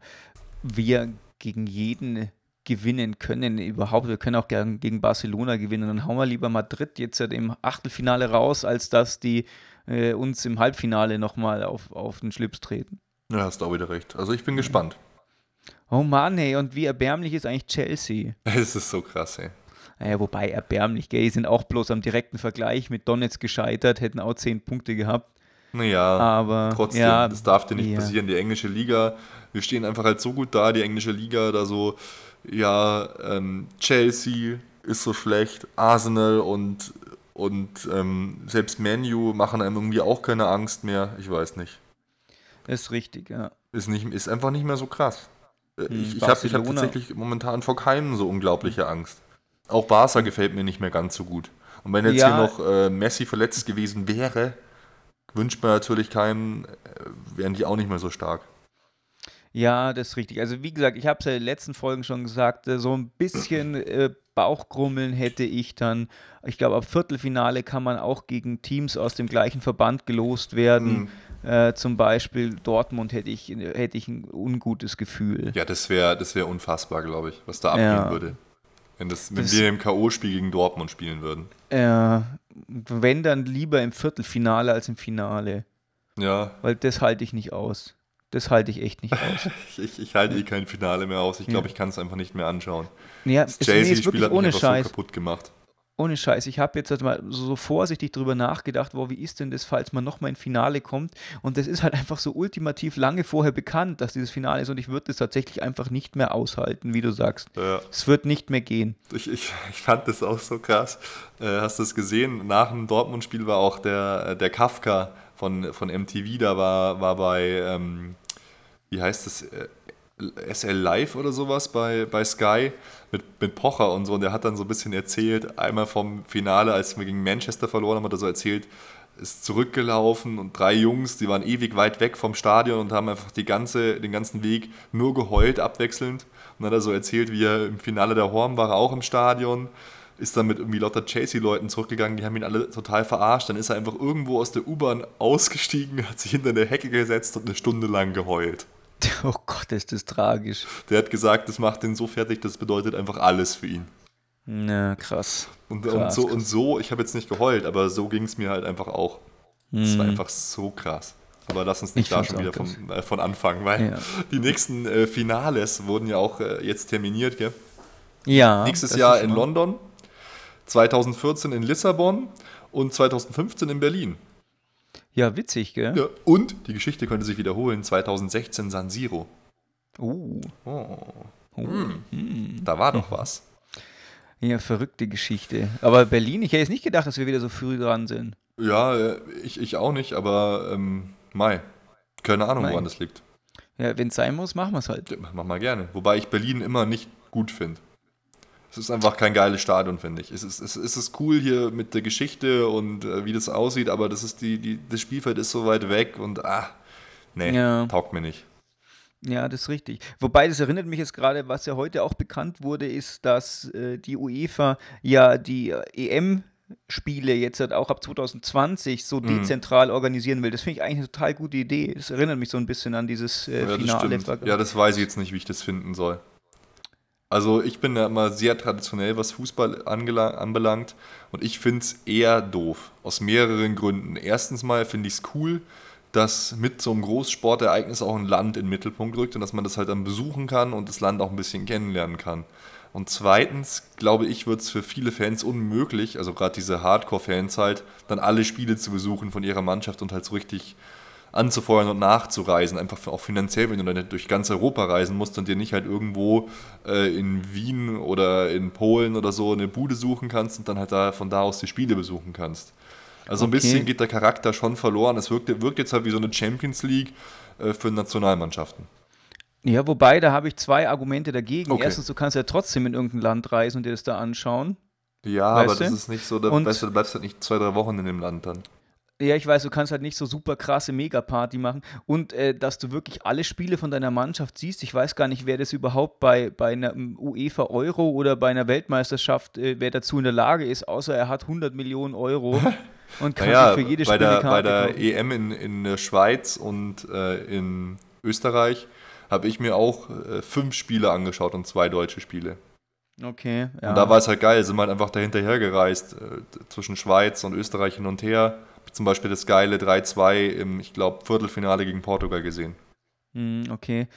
wir gegen jeden gewinnen können überhaupt. Wir können auch gern gegen Barcelona gewinnen. Dann hauen wir lieber Madrid jetzt halt im Achtelfinale raus, als dass die äh, uns im Halbfinale nochmal auf, auf den Schlips treten. Ja, hast auch wieder recht. Also ich bin gespannt. Oh Mann, ey, und wie erbärmlich ist eigentlich Chelsea? Es ist so krass, ey. Naja, wobei erbärmlich, gell, die sind auch bloß am direkten Vergleich mit Donetsk gescheitert, hätten auch zehn Punkte gehabt. Naja, Aber trotzdem, ja, das darf dir nicht ja. passieren. Die englische Liga, wir stehen einfach halt so gut da, die englische Liga, da so, ja, ähm, Chelsea ist so schlecht, Arsenal und, und ähm, selbst Manu machen einem irgendwie auch keine Angst mehr. Ich weiß nicht. ist richtig, ja. Ist, nicht, ist einfach nicht mehr so krass. Äh, Hm, Ich, ich habe hab tatsächlich momentan vor keinem so unglaubliche Angst. Auch Barca gefällt mir nicht mehr ganz so gut. Und wenn jetzt Ja. hier noch äh, Messi verletzt gewesen wäre, wünscht man natürlich keinem, äh, wären die auch nicht mehr so stark. Ja, das ist richtig. Also wie gesagt, ich habe es ja in den letzten Folgen schon gesagt, äh, so ein bisschen äh, Bauchgrummeln hätte ich dann. Ich glaube, ab Viertelfinale kann man auch gegen Teams aus dem gleichen Verband gelost werden. Äh, zum Beispiel Dortmund hätte ich, hätte ich ein ungutes Gefühl. Ja, das wäre das wär unfassbar, glaube ich, was da abgehen Ja. würde. Wenn, das, wenn Das- wir im K.O.-Spiel gegen Dortmund spielen würden. Äh, wenn dann lieber im Viertelfinale als im Finale. Ja, Weil das halte ich nicht aus. Das halte ich echt nicht aus. ich, ich, halte eh kein Finale mehr aus. Ich glaube, ich kann es einfach nicht mehr anschauen. Ja, Das es, nee, ist Chelsea-Spiel wirklich hat ohne Scheiß. so kaputt gemacht. Ohne Scheiß, ich habe jetzt halt mal so vorsichtig drüber nachgedacht, wow, wie ist denn das, falls man nochmal ein Finale kommt? Und das ist halt einfach so ultimativ lange vorher bekannt, dass dieses Finale ist und ich würde es tatsächlich einfach nicht mehr aushalten, wie du sagst. Ja. Es wird nicht mehr gehen. Ich, ich, ich fand das auch so krass. Äh, hast du es gesehen? Nach dem Dortmund-Spiel war auch der, der Kafka von, von MTV, da war, war bei, ähm, wie heißt das, äh, SL Live oder sowas bei, bei Sky mit, mit Pocher und so. Und der hat dann so ein bisschen erzählt, einmal vom Finale, als wir gegen Manchester verloren haben, hat er so erzählt, ist zurückgelaufen und drei Jungs, die waren ewig weit weg vom Stadion und haben einfach die ganze, den ganzen Weg nur geheult, abwechselnd. Und dann hat er so erzählt, wie er im Finale der Horn war, auch im Stadion, ist dann mit irgendwie lauter Chasey-Leuten zurückgegangen, die haben ihn alle total verarscht. Dann ist er einfach irgendwo aus der U-Bahn ausgestiegen, hat sich hinter eine Hecke gesetzt und eine Stunde lang geheult. Oh Gott, ist das tragisch. Der hat gesagt, das macht ihn so fertig, das bedeutet einfach alles für ihn. Na, krass. Und, krass, und so, krass. und so, ich habe jetzt nicht geheult, aber so ging es mir halt einfach auch. Das war einfach so krass. Aber lass uns nicht Hm. Ich da schon wieder vom, äh, von anfangen, weil Ja. die nächsten äh, Finales wurden ja auch äh, jetzt terminiert. Gell? Ja. Nächstes Jahr in London, 2014 in Lissabon und 2015 in Berlin. Ja, witzig, gell? Ja. Und die Geschichte könnte sich wiederholen, 2016 San Siro. Uh, Oh, uh. Hm. da war doch was. Ja, verrückte Geschichte. Aber Berlin, ich hätte jetzt nicht gedacht, dass wir wieder so früh dran sind. Ja, äh, ich, ich auch nicht, aber ähm, Mai. Keine Ahnung, Mai. woran das liegt. Ja, wenn es sein muss, machen wir es halt. Ja, Mach mal gerne. Wobei ich Berlin immer nicht gut finde. Es ist einfach kein geiles Stadion, finde ich. Es ist, es, es ist cool hier mit der Geschichte und äh, wie das aussieht, aber das, ist die, die, das Spielfeld ist so weit weg und ah, nee, Ja. taugt mir nicht. Ja, das ist richtig. Wobei, das erinnert mich jetzt gerade, was ja heute auch bekannt wurde, ist, dass äh, die UEFA ja die äh, EM-Spiele jetzt halt auch ab 2020 so dezentral organisieren will. Das finde ich eigentlich eine total gute Idee. Das erinnert mich so ein bisschen an dieses äh, Ja, das Finale. stimmt. Ja, das weiß ich jetzt nicht, wie ich das finden soll. Also ich bin ja immer sehr traditionell, was Fußball anbelangt und ich finde es eher doof. Aus mehreren Gründen. Erstens mal finde ich es cool, dass mit so einem Großsportereignis auch ein Land in den Mittelpunkt rückt und dass man das halt dann besuchen kann und das Land auch ein bisschen kennenlernen kann. Und zweitens, glaube ich, wird es für viele Fans unmöglich, also gerade diese Hardcore-Fans halt, dann alle Spiele zu besuchen von ihrer Mannschaft und halt so richtig anzufeuern und nachzureisen, einfach auch finanziell, wenn du dann durch ganz Europa reisen musst und dir nicht halt irgendwo äh, in Wien oder in Polen oder so eine Bude suchen kannst und dann halt da von da aus die Spiele besuchen kannst. Also ein Okay. bisschen geht der Charakter schon verloren. Es wirkt, wirkt jetzt halt wie so eine Champions League äh, für Nationalmannschaften. Ja, wobei, da habe ich zwei Argumente dagegen. Okay. Erstens, du kannst ja trotzdem in irgendein Land reisen und dir das da anschauen. Ja, Weißt aber das du? ist nicht so, da Und- weißt du, du bleibst halt nicht zwei, drei Wochen in dem Land dann. Ja, ich weiß, du kannst halt nicht so super krasse Megaparty machen und äh, dass du wirklich alle Spiele von deiner Mannschaft siehst. Ich weiß gar nicht, wer das überhaupt bei, bei einer ähm, UEFA Euro oder bei einer Weltmeisterschaft, äh, wer dazu in der Lage ist, außer er hat 100 Millionen Euro und kann Naja, für jedes bei Spiel der, bei der kaufen. EM in, in der Schweiz und äh, in Österreich habe ich mir auch äh, fünf Spiele angeschaut und zwei deutsche Spiele. Okay, ja. Und da war es halt geil, sind wir halt einfach dahinterher gereist, äh, zwischen Schweiz und Österreich hin und her. Zum Beispiel das geile 3-2 im, ich glaube, Viertelfinale gegen Portugal gesehen. Hm, okay.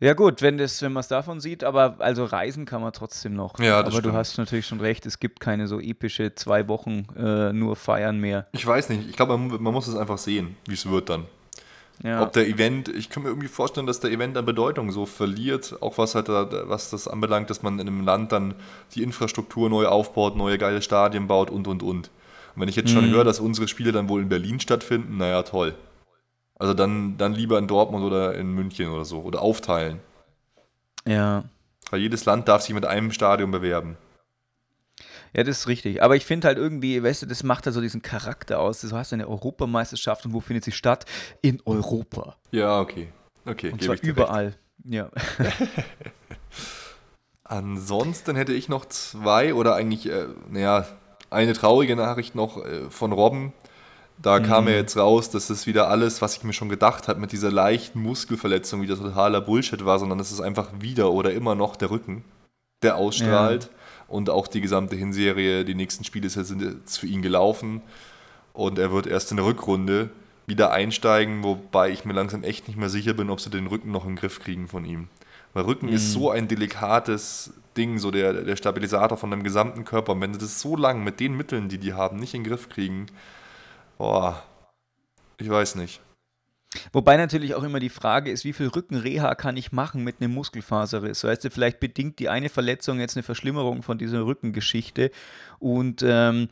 Ja gut, wenn das, wenn man es davon sieht, aber also reisen kann man trotzdem noch. Ja, das aber du stimmt. hast natürlich schon recht, es gibt keine so epische zwei Wochen äh, nur feiern mehr. Ich weiß nicht, ich glaube, man, man muss es einfach sehen, wie es wird dann. Ja. Ob der Event, ich kann mir irgendwie vorstellen, dass der Event an Bedeutung so verliert, auch was halt da, was das anbelangt, dass man in einem Land dann die Infrastruktur neu aufbaut, neue geile Stadien baut und und und. Und wenn ich jetzt schon Mhm. höre, dass unsere Spiele dann wohl in Berlin stattfinden, naja, toll. Also dann, dann lieber in Dortmund oder in München oder so. Oder aufteilen. ja. Weil jedes Land darf sich mit einem Stadion bewerben. Ja, das ist richtig. Aber ich finde halt irgendwie, weißt du, das macht halt so diesen Charakter aus. Du hast eine Europameisterschaft und wo findet sie statt? In Europa. Ja, okay. Okay, Und gebe zwar ich dir recht. überall. Ja. Ansonsten hätte ich noch zwei oder eigentlich, äh, naja, eine traurige Nachricht noch äh, von Robben. Da kam ja jetzt raus, dass es wieder alles, was ich mir schon gedacht habe, mit dieser leichten Muskelverletzung wieder totaler Bullshit war, sondern es ist einfach wieder oder immer noch der Rücken, der ausstrahlt. Und auch die gesamte Hinserie, die nächsten Spiele sind jetzt für ihn gelaufen. Und er wird erst in der Rückrunde wieder einsteigen, wobei ich mir langsam echt nicht mehr sicher bin, ob sie den Rücken noch in den Griff kriegen von ihm. Weil Rücken ist so ein delikates Ding, so der, der Stabilisator von deinem gesamten Körper. Und wenn sie das so lang mit den Mitteln, die die haben, nicht in den Griff kriegen, boah, ich weiß nicht. Wobei natürlich auch immer die Frage ist, wie viel Rückenreha kann ich machen mit einem Muskelfaserriss? Weißt du, vielleicht bedingt die eine Verletzung jetzt eine Verschlimmerung von dieser Rückengeschichte. Und ähm,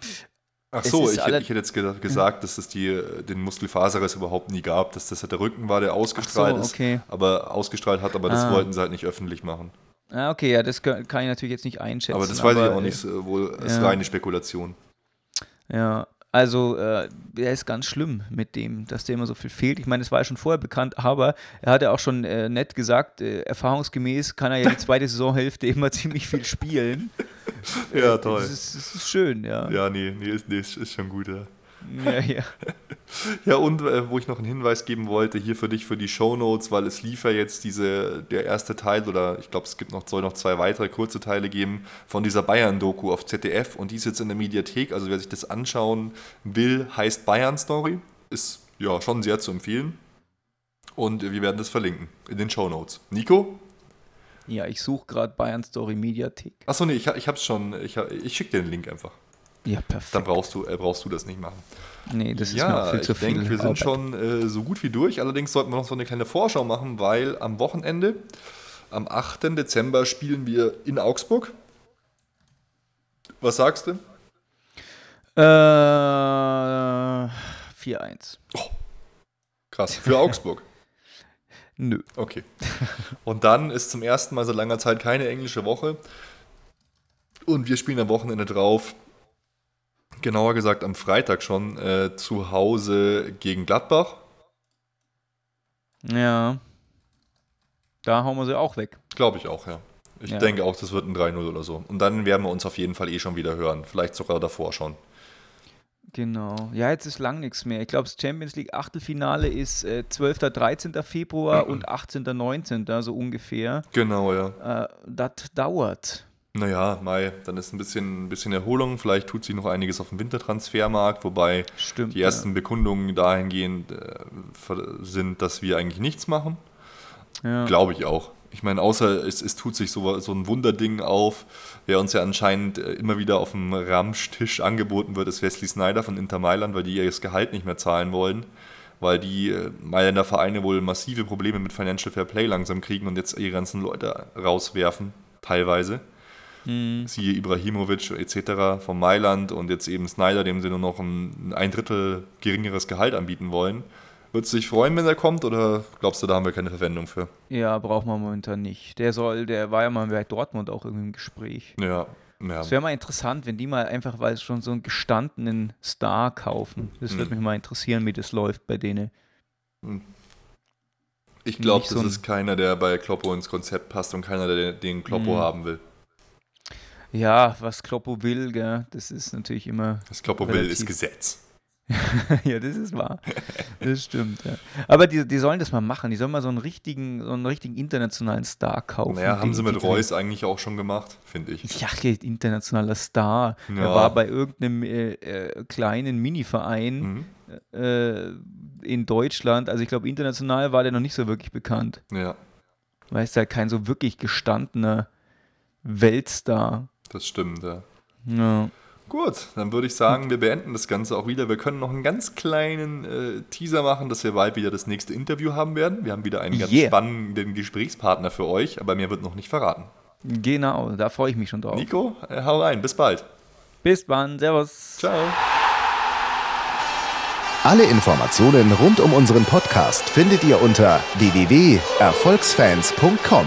Ach so, ich, alle- ich hätte jetzt ge- gesagt, dass es die, den Muskelfaserriss überhaupt nie gab, dass das der Rücken war, der ausgestrahlt so, okay. ist, aber ausgestrahlt hat, aber das Ah. wollten sie halt nicht öffentlich machen. Ah, okay, ja, das kann kann ich natürlich jetzt nicht einschätzen. Aber das weiß ich aber, auch äh, nicht, äh, wohl ist ja. reine Spekulation. Ja, also äh, er ist ganz schlimm mit dem, dass der immer so viel fehlt. Ich meine, es war ja schon vorher bekannt, aber er hat ja auch schon äh, nett gesagt, äh, erfahrungsgemäß kann er ja die zweite Saisonhälfte immer ziemlich viel spielen. Ja, Das ist, das ist schön, ja. Ja, nee, nee, ist, nee, ist schon gut, ja. Ja, ja. Ja, und äh, wo ich noch einen Hinweis geben wollte, hier für dich für die Shownotes, weil es lief ja jetzt diese, der erste Teil oder ich glaube, es gibt noch, soll noch zwei weitere kurze Teile geben von dieser Bayern-Doku auf ZDF und die ist jetzt in der Mediathek. Also wer sich das anschauen will, heißt Bayern Story. Ist ja schon sehr zu empfehlen. Und wir werden das verlinken in den Shownotes. Nico? ja, ich suche gerade Bayern Story Mediathek. Achso, nee, ich, ich hab's schon. Ich, ich schicke dir den Link einfach. Ja, Dann perfekt. brauchst du, äh, brauchst du das nicht machen. Nee, das ist mir auch Ja, viel zu ich viel. denke, wir sind Arbeit. schon äh, so gut wie durch. Allerdings sollten wir noch so eine kleine Vorschau machen, weil am Wochenende, am 8. Dezember, spielen wir in Augsburg. Was sagst du? Äh, 4-1. Krass, für Augsburg. Nö. Okay. Und dann ist zum ersten Mal seit langer Zeit keine englische Woche. Und wir spielen am Wochenende drauf, genauer gesagt am Freitag schon, äh, zu Hause gegen Gladbach. Ja. Da hauen wir sie auch weg. Glaube ich auch, ja. Ich Ja. denke auch, das wird ein 3-0 oder so. Und dann werden wir uns auf jeden Fall eh schon wieder hören. Vielleicht sogar davor schon. Genau. Ja, jetzt ist lang nichts mehr. Ich glaube, das Champions League Achtelfinale ist äh, 12. 13. Februar und 18. 19. so ungefähr. Genau, ja. Äh, das dauert. Naja, Mai, dann ist ein bisschen, ein bisschen Erholung. Vielleicht tut sich noch einiges auf dem Wintertransfermarkt, wobei Stimmt. die ersten Bekundungen dahingehend äh, sind, dass wir eigentlich nichts machen. Ja. Glaube ich auch. Ich meine, außer es, es tut sich so, so ein Wunderding auf, wer uns ja anscheinend äh, immer wieder auf dem Ramstisch angeboten wird, ist Wesley Snyder von Inter Mailand, weil die ihr das Gehalt nicht mehr zahlen wollen, weil die äh, Mailänder Vereine wohl massive Probleme mit Financial Fair Play langsam kriegen und jetzt ihre ganzen Leute rauswerfen, teilweise. Siehe Ibrahimovic etc. von Mailand und jetzt eben Snyder, dem sie nur noch ein, ein Drittel geringeres Gehalt anbieten wollen. Würdest du dich freuen, wenn er kommt oder glaubst du, da haben wir keine Verwendung für? Ja, braucht man momentan nicht. Der soll, der war ja mal bei Dortmund auch irgendwie im Gespräch. Ja, ja. Es wäre mal interessant, wenn die mal einfach, weil es schon so einen gestandenen Star kaufen. Das Hm. würde mich mal interessieren, wie das läuft bei denen. Ich glaube, das so ist keiner, der bei Kloppo ins Konzept passt und keiner, der den Kloppo Mhm. haben will. Ja, was Kloppo will, gell, das ist natürlich immer. Was Kloppo will, ist Relativ. Gesetz. ja, das ist wahr. Das stimmt, ja. Aber die, die sollen das mal machen. Die sollen mal so einen richtigen, so einen richtigen internationalen Star kaufen. Naja, haben sie mit die- Reus eigentlich auch schon gemacht, finde ich. Ja, internationaler Star. Er Ja. war bei irgendeinem äh, äh, kleinen Mini-Verein Mhm. äh, in Deutschland. Also ich glaube, international war der noch nicht so wirklich bekannt. Ja, Weil es ja kein so wirklich gestandener Weltstar. Das stimmt, ja. Ja. Gut, dann würde ich sagen, wir beenden das Ganze auch wieder. Wir können noch einen ganz kleinen äh, Teaser machen, dass wir bald wieder das nächste Interview haben werden. Wir haben wieder einen ganz Yeah. spannenden Gesprächspartner für euch, aber mehr wird noch nicht verraten. Genau, da freue ich mich schon drauf. Nico, äh, hau rein, bis bald. Bis dann, Servus. Ciao. Alle Informationen rund um unseren Podcast findet ihr unter www.erfolgsfans.com.